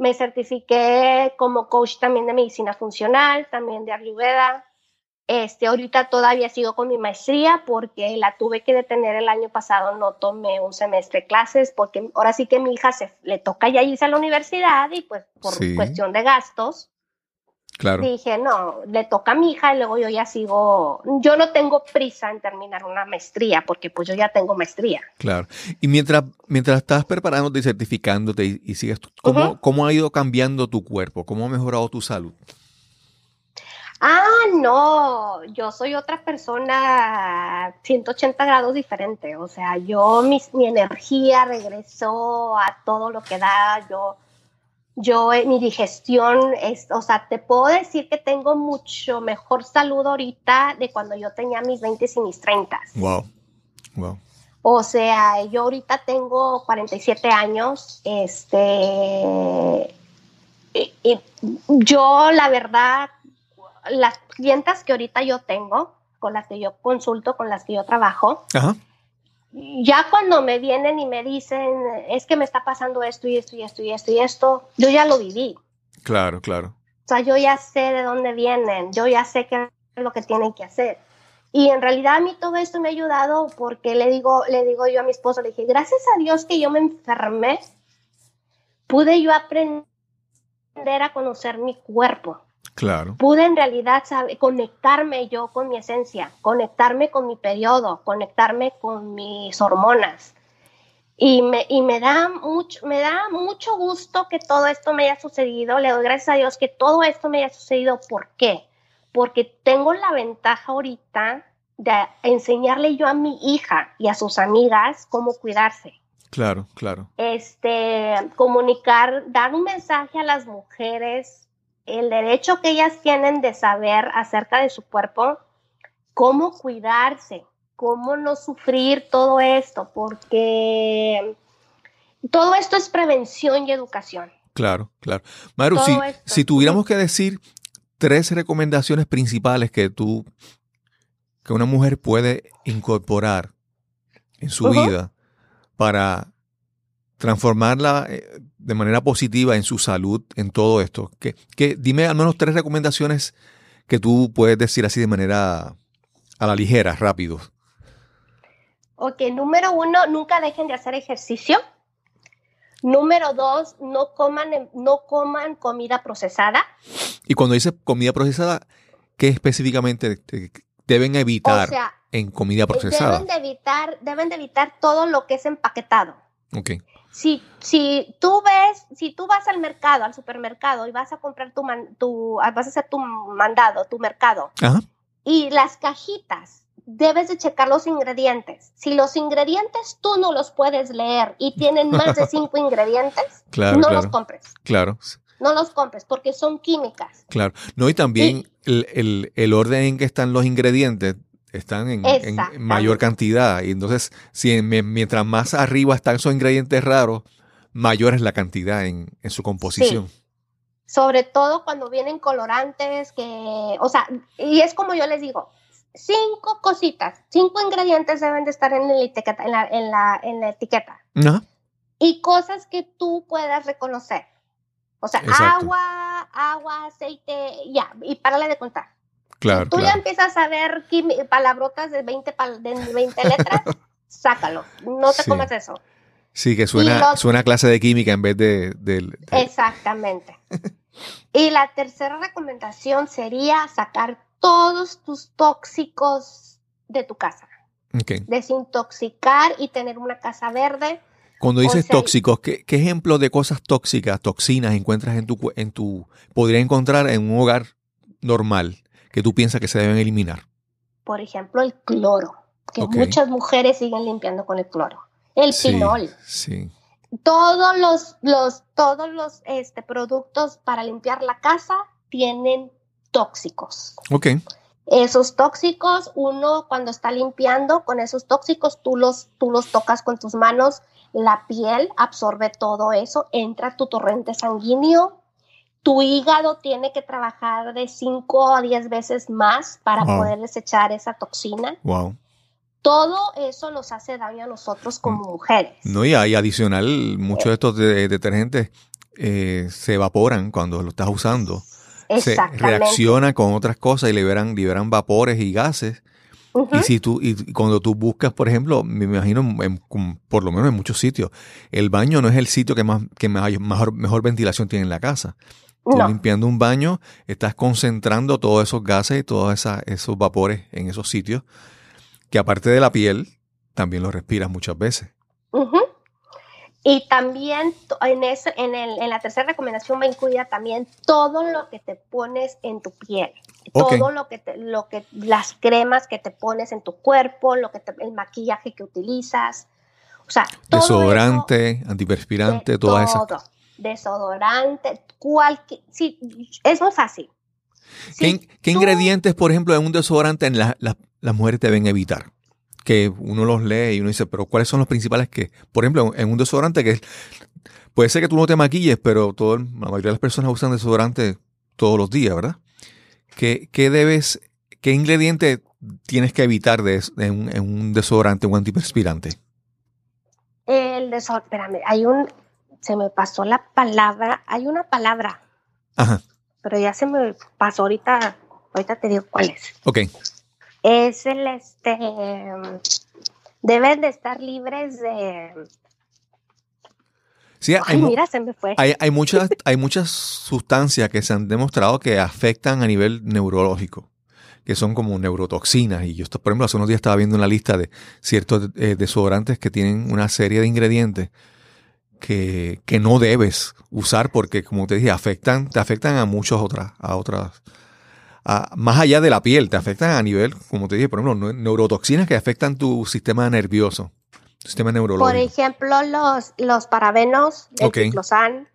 B: me certifiqué como coach también de medicina funcional, también de Ayurveda, este, ahorita todavía sigo con mi maestría porque la tuve que detener el año pasado, no tomé un semestre de clases porque ahora sí que mi hija se, le toca ya irse a la universidad y pues por cuestión de gastos.
A: Claro.
B: Dije, no, le toca a mi hija y luego yo ya sigo, yo no tengo prisa en terminar una maestría porque pues yo ya tengo maestría.
A: Claro. Y mientras, mientras estás preparándote y certificándote y, sigues, ¿cómo, ¿cómo ha ido cambiando tu cuerpo? ¿Cómo ha mejorado tu salud?
B: Ah, no, yo soy otra persona 180 grados diferente. O sea, yo, mi, mi energía regresó a todo lo que da. Yo, yo, eh, mi digestión es, o sea, te puedo decir que tengo mucho mejor salud ahorita de cuando yo tenía mis 20 y mis 30.
A: Wow, wow.
B: O sea, yo ahorita tengo 47 años, este, y yo la verdad las clientas que ahorita yo tengo, con las que yo consulto, con las que yo trabajo, ya cuando me vienen y me dicen, es que me está pasando esto y esto y esto y esto y esto, yo ya lo viví.
A: Claro, claro.
B: O sea, yo ya sé de dónde vienen, yo ya sé qué es lo que tienen que hacer. Y en realidad a mí todo esto me ha ayudado porque le digo, le digo yo a mi esposo, le dije, gracias a Dios que yo me enfermé, pude yo aprender a conocer mi cuerpo.
A: Claro.
B: Pude en realidad conectarme yo con mi esencia, conectarme con mi periodo, conectarme con mis hormonas. Y me, y me, da mucho, me da mucho gusto que todo esto me haya sucedido. Le doy gracias a Dios que todo esto me haya sucedido. ¿Por qué? Porque tengo la ventaja ahorita de enseñarle yo a mi hija y a sus amigas cómo cuidarse.
A: Claro, claro.
B: Este, comunicar, dar un mensaje a las mujeres el derecho que ellas tienen de saber acerca de su cuerpo, cómo cuidarse, cómo no sufrir todo esto, porque todo esto es prevención y educación.
A: Claro, claro. Maru, si, si, tuviéramos que decir tres recomendaciones principales que tú, que una mujer puede incorporar en su vida para transformarla eh, de manera positiva en su salud, en todo esto? Que, que, dime al menos tres recomendaciones que tú puedes decir así de manera a la ligera, rápido.
B: Ok, número uno, nunca dejen de hacer ejercicio. Número dos, no coman, no coman comida procesada.
A: Y cuando dice comida procesada, ¿qué específicamente deben evitar en comida procesada?
B: Deben de evitar, deben de evitar todo lo que es empaquetado.
A: Ok
B: si, si tú ves, si tú vas al mercado, al supermercado y vas a comprar tu, tu vas a hacer tu mandado, tu mercado, y las cajitas, debes de checar los ingredientes. Si los ingredientes tú no los puedes leer y tienen más de cinco ingredientes, no los compres.
A: Claro.
B: No los compres porque son químicas.
A: Claro. No, y también el, el, el orden en que están los ingredientes están en, mayor cantidad. Y entonces, si mientras más arriba están esos ingredientes raros, mayor es la cantidad en, su composición.
B: Sobre todo cuando vienen colorantes, que, o sea, y es como yo les digo, cinco cositas, cinco ingredientes deben de estar en la etiqueta. En la, en la, en la etiqueta. Y cosas que tú puedas reconocer. O sea, agua, agua, aceite, ya, y párale de contar.
A: Claro,
B: tú ya empiezas a ver palabrotas de 20, de 20 letras, sácalo. No te comas eso.
A: Sí, que suena, suena clase de química en vez de...
B: Exactamente. y la tercera recomendación sería sacar todos tus tóxicos de tu casa. Desintoxicar y tener una casa verde.
A: Cuando dices tóxicos, ¿qué, ¿qué, ejemplo de cosas tóxicas, toxinas encuentras en tu, en tu, podría encontrar en un hogar normal? Que tú piensas que se deben eliminar?
B: Por ejemplo, el cloro, que muchas mujeres siguen limpiando con el cloro. El pinol.
A: Sí.
B: Todos los, los, todos los este, productos para limpiar la casa tienen tóxicos.
A: Ok.
B: Esos tóxicos, uno cuando está limpiando con esos tóxicos, tú los, tú los tocas con tus manos, la piel absorbe todo eso, entra tu torrente sanguíneo, tu hígado tiene que trabajar de 5 a 10 veces más para poder desechar esa toxina.
A: Wow.
B: Todo eso nos hace daño a nosotros como mm. mujeres.
A: No, y, adicional, muchos de estos detergentes eh, se evaporan cuando lo estás usando. Se reacciona con otras cosas y liberan, liberan vapores y gases. Y si tú, y cuando tú buscas, por ejemplo, me imagino, por lo menos en muchos sitios, el baño no es el sitio que más, que mejor, mejor ventilación tiene en la casa. Limpiando un baño, estás concentrando todos esos gases y todos esos vapores en esos sitios, que aparte de la piel, también lo respiras muchas veces.
B: Y también en, ese, en, el, en, la tercera recomendación va incluida también todo lo que te pones en tu piel. Todo lo que, te, lo que, las cremas que te pones en tu cuerpo, lo que el maquillaje que utilizas. O sea,
A: todo Desodorante, antiperspirante, toda todo,
B: Desodorante, cualquier. Sí, es muy fácil.
A: ¿Qué, ingredientes, por ejemplo, en un desodorante en las mujeres deben evitar? que uno los lee y uno dice, pero ¿cuáles son los principales que, por ejemplo, en un desodorante que puede ser que tú no te maquilles, pero todo, la mayoría de las personas usan desodorante todos los días, ¿verdad? ¿Qué, qué debes, qué ingrediente tienes que evitar de, en, un, desodorante, un antiperspirante?
B: El desodorante, espérame, hay un, se me pasó la palabra, hay una palabra.
A: Ajá.
B: Pero ya se me pasó ahorita, ahorita te digo cuál es.
A: Ok
B: es el este deben de estar libres de
A: Sí, hay, mira, se me fue. Hay, muchas, hay muchas sustancias que se han demostrado que afectan a nivel neurológico, que son como neurotoxinas. Y yo, por ejemplo, hace unos días estaba viendo una lista de ciertos eh, desodorantes que tienen una serie de ingredientes que, que, no debes usar porque, como te dije, afectan, te afectan a muchas otras, a otras más allá de la piel, te afectan a nivel, como te dije, por ejemplo, neurotoxinas que afectan tu sistema nervioso, sistema neurológico.
B: Por ejemplo, los, los parabenos, el ciclosan,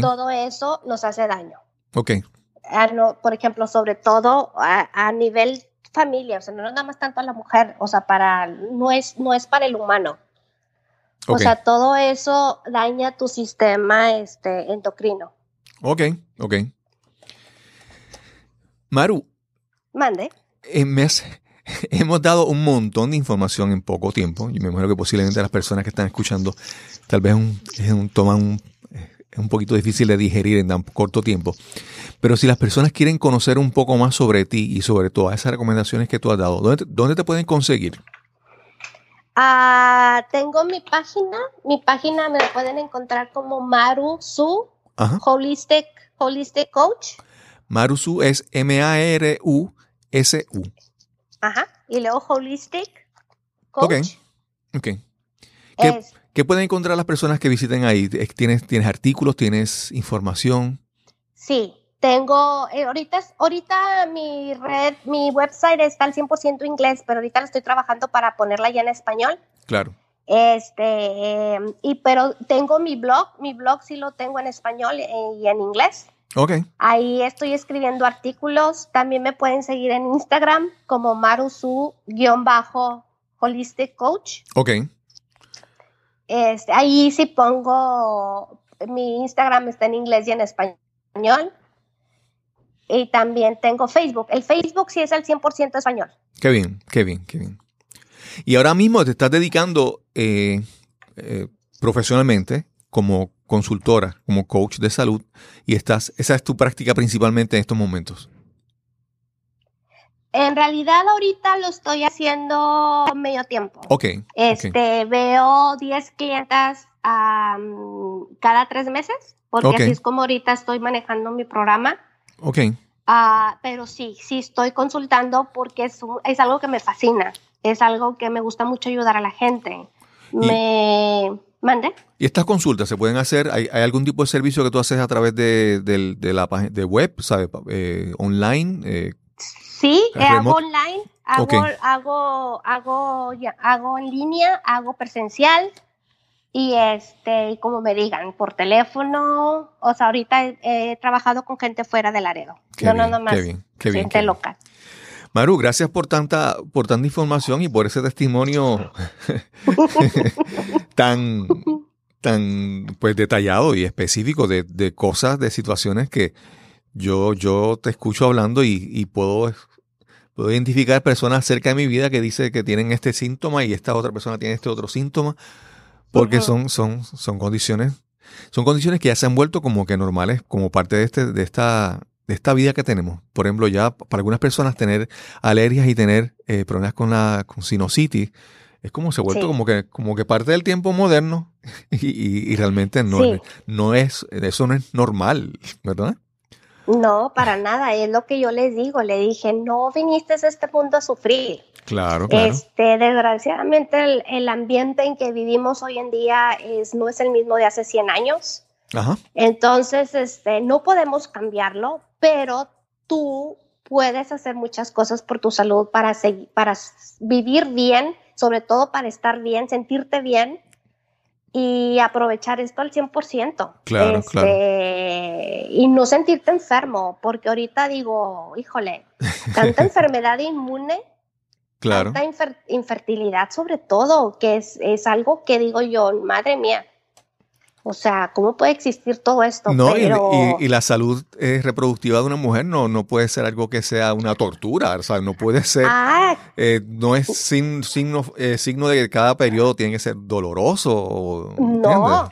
B: todo eso nos hace daño.
A: Ok.
B: por ejemplo, sobre todo a, nivel familia, o sea, no nada más tanto a la mujer, o sea, para, no es, no es para el humano. O sea, todo eso daña tu sistema este, endocrino.
A: Ok, ok. Maru.
B: Mande.
A: Eh, hemos dado un montón de información en poco tiempo. Yo me imagino que posiblemente las personas que están escuchando tal vez un, es un, toman es un poquito difícil de digerir en tan corto tiempo. Pero si las personas quieren conocer un poco más sobre ti y sobre todas esas recomendaciones que tú has dado, ¿dónde, te pueden conseguir?
B: Ah, tengo mi página. Mi página me pueden encontrar como Maru Su Holistic, Holistic Coach.
A: Marusu es M-A-R-U-S-U.
B: Ajá. Y luego Holistic Coach.
A: Ok. ¿Qué, ¿Qué, pueden encontrar las personas que visiten ahí? ¿Tienes, tienes artículos? ¿Tienes información?
B: Sí. Tengo, eh, ahorita, ahorita mi red, mi website está al 100% inglés, pero ahorita la estoy trabajando para ponerla ya en español.
A: Claro.
B: Este, em, y pero tengo mi blog, mi blog sí lo tengo en español y en inglés.
A: Ok.
B: Ahí estoy escribiendo artículos. También me pueden seguir en Instagram como marusu-holistic coach.
A: Ok.
B: Este, ahí sí pongo, mi Instagram está en inglés y en español. Y también tengo Facebook. El Facebook sí es al 100% español.
A: Qué bien, qué bien, qué bien. Y ahora mismo te estás dedicando eh, eh, profesionalmente como consultora, como coach de salud, y estás, esa es tu práctica principalmente en estos momentos.
B: En realidad ahorita lo estoy haciendo medio tiempo.
A: Ok.
B: Este, veo 10 clientas cada tres meses, porque así es como ahorita estoy manejando mi programa.
A: Ok.
B: Ah, pero sí, sí estoy consultando porque es, es algo que me fascina, es algo que me gusta mucho ayudar a la gente. Me ¿Mande?
A: ¿Y estas consultas se pueden hacer? ¿Hay, algún tipo de servicio que tú haces a través de, la página de web, ¿sabes? Eh, ¿Online?
B: Eh, sí, eh, hago online, hago, hago, hago, hago en línea, hago presencial. Y este, y como me digan, por teléfono, o sea, ahorita he, trabajado con gente fuera del Laredo. no, no, no más. Qué bien, qué bien, gente local.
A: Maru, gracias por tanta, por tanta información y por ese testimonio tan, tan pues detallado y específico de, de, cosas, de situaciones que yo, yo te escucho hablando y, puedo, puedo identificar personas cerca de mi vida que dice que tienen este síntoma y esta otra persona tiene este otro síntoma porque son, son, son condiciones, son condiciones que ya se han vuelto como que normales, como parte de, este, de, esta, de esta vida que tenemos. Por ejemplo, ya para algunas personas tener alergias y tener eh, problemas con la con sinusitis, es como se ha vuelto como que como que parte del tiempo moderno y, realmente no, no es eso no es normal, ¿verdad?
B: No, para nada, es lo que yo les digo, le dije, no viniste a este mundo a sufrir.
A: Claro, claro.
B: Este, desgraciadamente el, ambiente en que vivimos hoy en día es, no es el mismo de hace 100 años. Ajá. Entonces, este, no podemos cambiarlo, pero tú puedes hacer muchas cosas por tu salud para, seguir, para vivir bien, sobre todo para estar bien, sentirte bien y aprovechar esto al 100%.
A: Claro,
B: este, claro. Y no sentirte enfermo, porque ahorita digo, híjole, tanta enfermedad inmune,
A: claro.
B: tanta infertilidad sobre todo, que es, es algo que digo yo, madre mía, o sea, ¿cómo puede existir todo esto?
A: No, y, la salud eh, reproductiva de una mujer no, no puede ser algo que sea una tortura, o sea, no puede ser, ah. eh, no es sin, signo, eh, signo de que cada periodo tiene que ser doloroso.
B: No,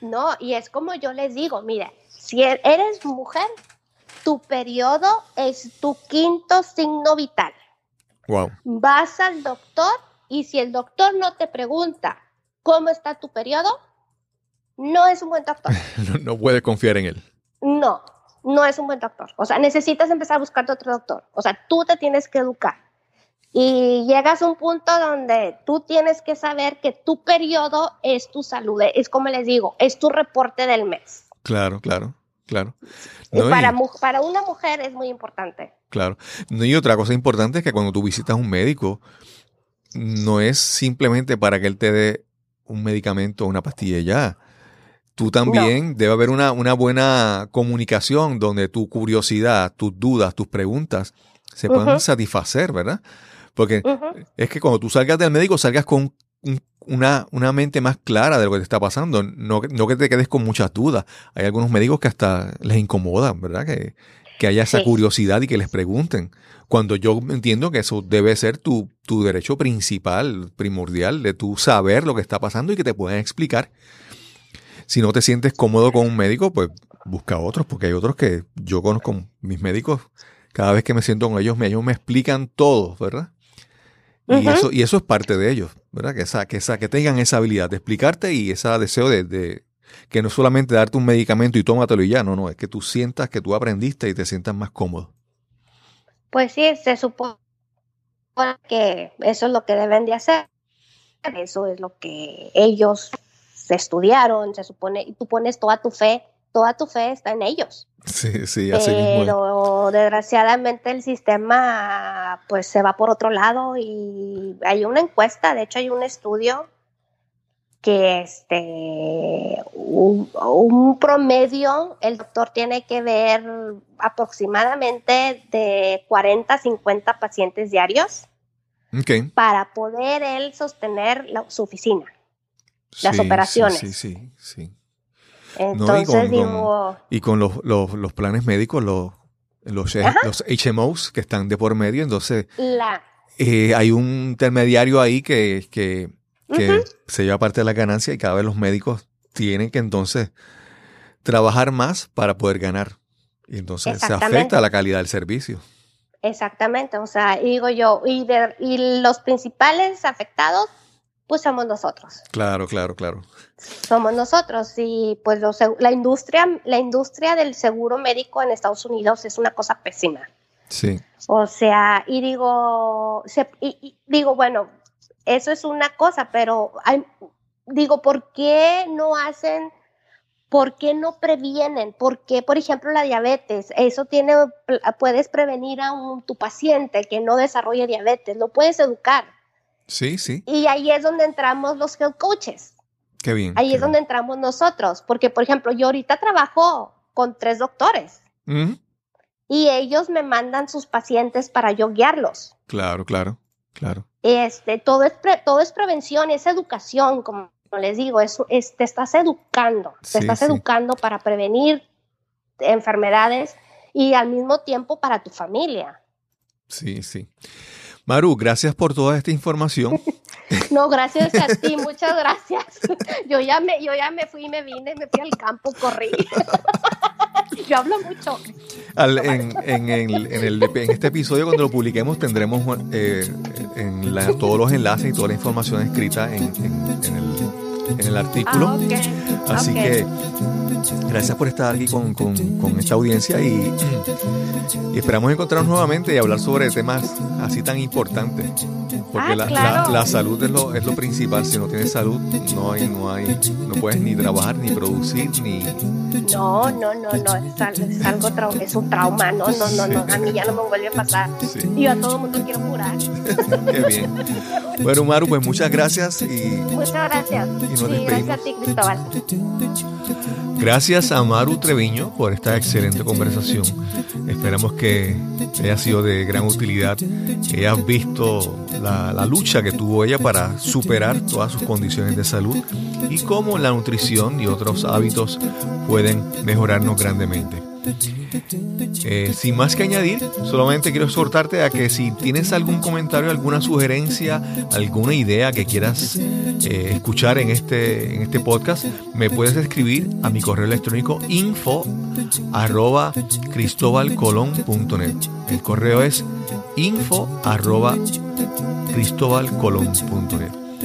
B: no, y es como yo les digo, mira, si e-, eres mujer, tu periodo es tu quinto signo vital.
A: Wow.
B: Vas al doctor y si el doctor no te pregunta cómo está tu periodo, no es un buen doctor.
A: no, puede confiar en él.
B: No, no es un buen doctor. O sea, necesitas empezar a buscarte otro doctor. O sea, tú te tienes que educar. Y llegas a un punto donde tú tienes que saber que tu periodo es tu salud. Es como les digo, es tu reporte del mes.
A: Claro, claro, claro.
B: para, para una mujer es muy importante.
A: Claro. y otra cosa importante es que cuando tú visitas a un médico, no es simplemente para que él te dé un medicamento o una pastilla ya tú también debe haber una, buena comunicación donde tu curiosidad, tus dudas, tus preguntas se puedan satisfacer, ¿verdad? Porque es que cuando tú salgas del médico, salgas con una, una, mente más clara de lo que te está pasando, no, no, que te quedes con muchas dudas. Hay algunos médicos que hasta les incomodan, ¿verdad? Que, que haya esa curiosidad y que les pregunten. Cuando yo entiendo que eso debe ser tu, tu derecho principal, primordial, de tú saber lo que está pasando y que te puedan explicar si no te sientes cómodo con un médico, pues busca otros, porque hay otros que yo conozco mis médicos, cada vez que me siento con ellos, ellos me explican todo, ¿verdad? Y, eso, y eso es parte de ellos, ¿verdad? Que, esa, que, esa, que tengan esa habilidad de explicarte y ese deseo de, que no solamente darte un medicamento y tómatelo y ya, no, no, es que tú sientas que tú aprendiste y te sientas más cómodo.
B: Pues sí, se supone que eso es lo que deben de hacer. Eso es lo que ellos se estudiaron, se supone, y tú pones toda tu fe, toda tu fe está en ellos.
A: Sí, sí, así
B: Pero desgraciadamente el sistema pues se va por otro lado y hay una encuesta, de hecho hay un estudio que este un, promedio el doctor tiene que ver aproximadamente de 40 a 50 pacientes diarios para poder él sostener su oficina las operaciones.
A: Sí, sí, sí.
B: Entonces y con, digo...
A: y con los, los, planes médicos, los, los, los, HMOs que están de por medio, entonces eh, hay un intermediario ahí que, que, se lleva parte de la ganancia y cada vez los médicos tienen que entonces trabajar más para poder ganar. Y entonces se afecta la calidad del servicio.
B: Exactamente, o sea, digo yo, y, y los principales afectados pues somos nosotros.
A: Claro, claro, claro.
B: Somos nosotros y pues la industria, la industria del seguro médico en Estados Unidos es una cosa pésima.
A: Sí.
B: O sea, y digo, y, digo, bueno, eso es una cosa, pero hay, digo, ¿por qué no hacen, por qué no previenen? ¿Por qué, por ejemplo, la diabetes? Eso tiene, puedes prevenir a un, tu paciente que no desarrolle diabetes, lo puedes educar
A: Sí, sí.
B: Y ahí es donde entramos los health coaches.
A: Qué bien.
B: Ahí
A: qué
B: es donde entramos nosotros, porque por ejemplo, yo ahorita trabajo con tres doctores y ellos me mandan sus pacientes para yo guiarlos.
A: Claro, claro, claro.
B: Este, todo es, pre- todo es prevención, es educación, como les digo, es, es- te estás educando, te
A: Sí,
B: estás
A: sí.
B: educando para prevenir enfermedades y al mismo tiempo para tu familia.
A: Sí, sí. Maru, gracias por toda esta información.
B: No, gracias a ti, muchas gracias. Yo ya me, yo ya me fui me vine, me fui al campo, corrí. Yo hablo mucho.
A: Al- en, en el- en el- en este episodio, cuando lo publiquemos, tendremos eh, en la- todos los enlaces y toda la información escrita en, el, el artículo.
B: Ah, ok.
A: Así
B: ok.
A: que gracias por estar aquí con, con- con esta audiencia y, y esperamos encontrarnos nuevamente y hablar sobre temas así tan importantes. Porque
B: Ah,
A: la,
B: claro.
A: la- la salud es lo, es lo principal. Si no tienes salud, no hay, no hay, no puedes ni trabajar, ni producir, ni
B: No, no, no, no, es, es algo trau- es un trauma, no, no, no, no, a mí ya no me vuelve a pasar.
A: sí,
B: Y yo a todo el mundo quiero curar.
A: qué bien. Bueno, Maru, pues muchas gracias y
B: Muchas gracias.
A: nos
B: Sí,
A: despedimos.
B: gracias a ti, Cristóbal.
A: Gracias a Maru Treviño por esta excelente conversación. Esperamos que haya sido de gran utilidad, que hayas visto la lucha que tuvo ella para superar todas sus condiciones de salud y cómo la nutrición y otros hábitos pueden mejorarnos grandemente. Eh, sin más que añadir, solamente quiero exhortarte a que si tienes algún comentario, alguna sugerencia, alguna idea que quieras eh, escuchar en este, en este podcast, me puedes escribir a mi correo electrónico info arroba cristobalcolón.net. El correo es info arroba cristobalcolón.net.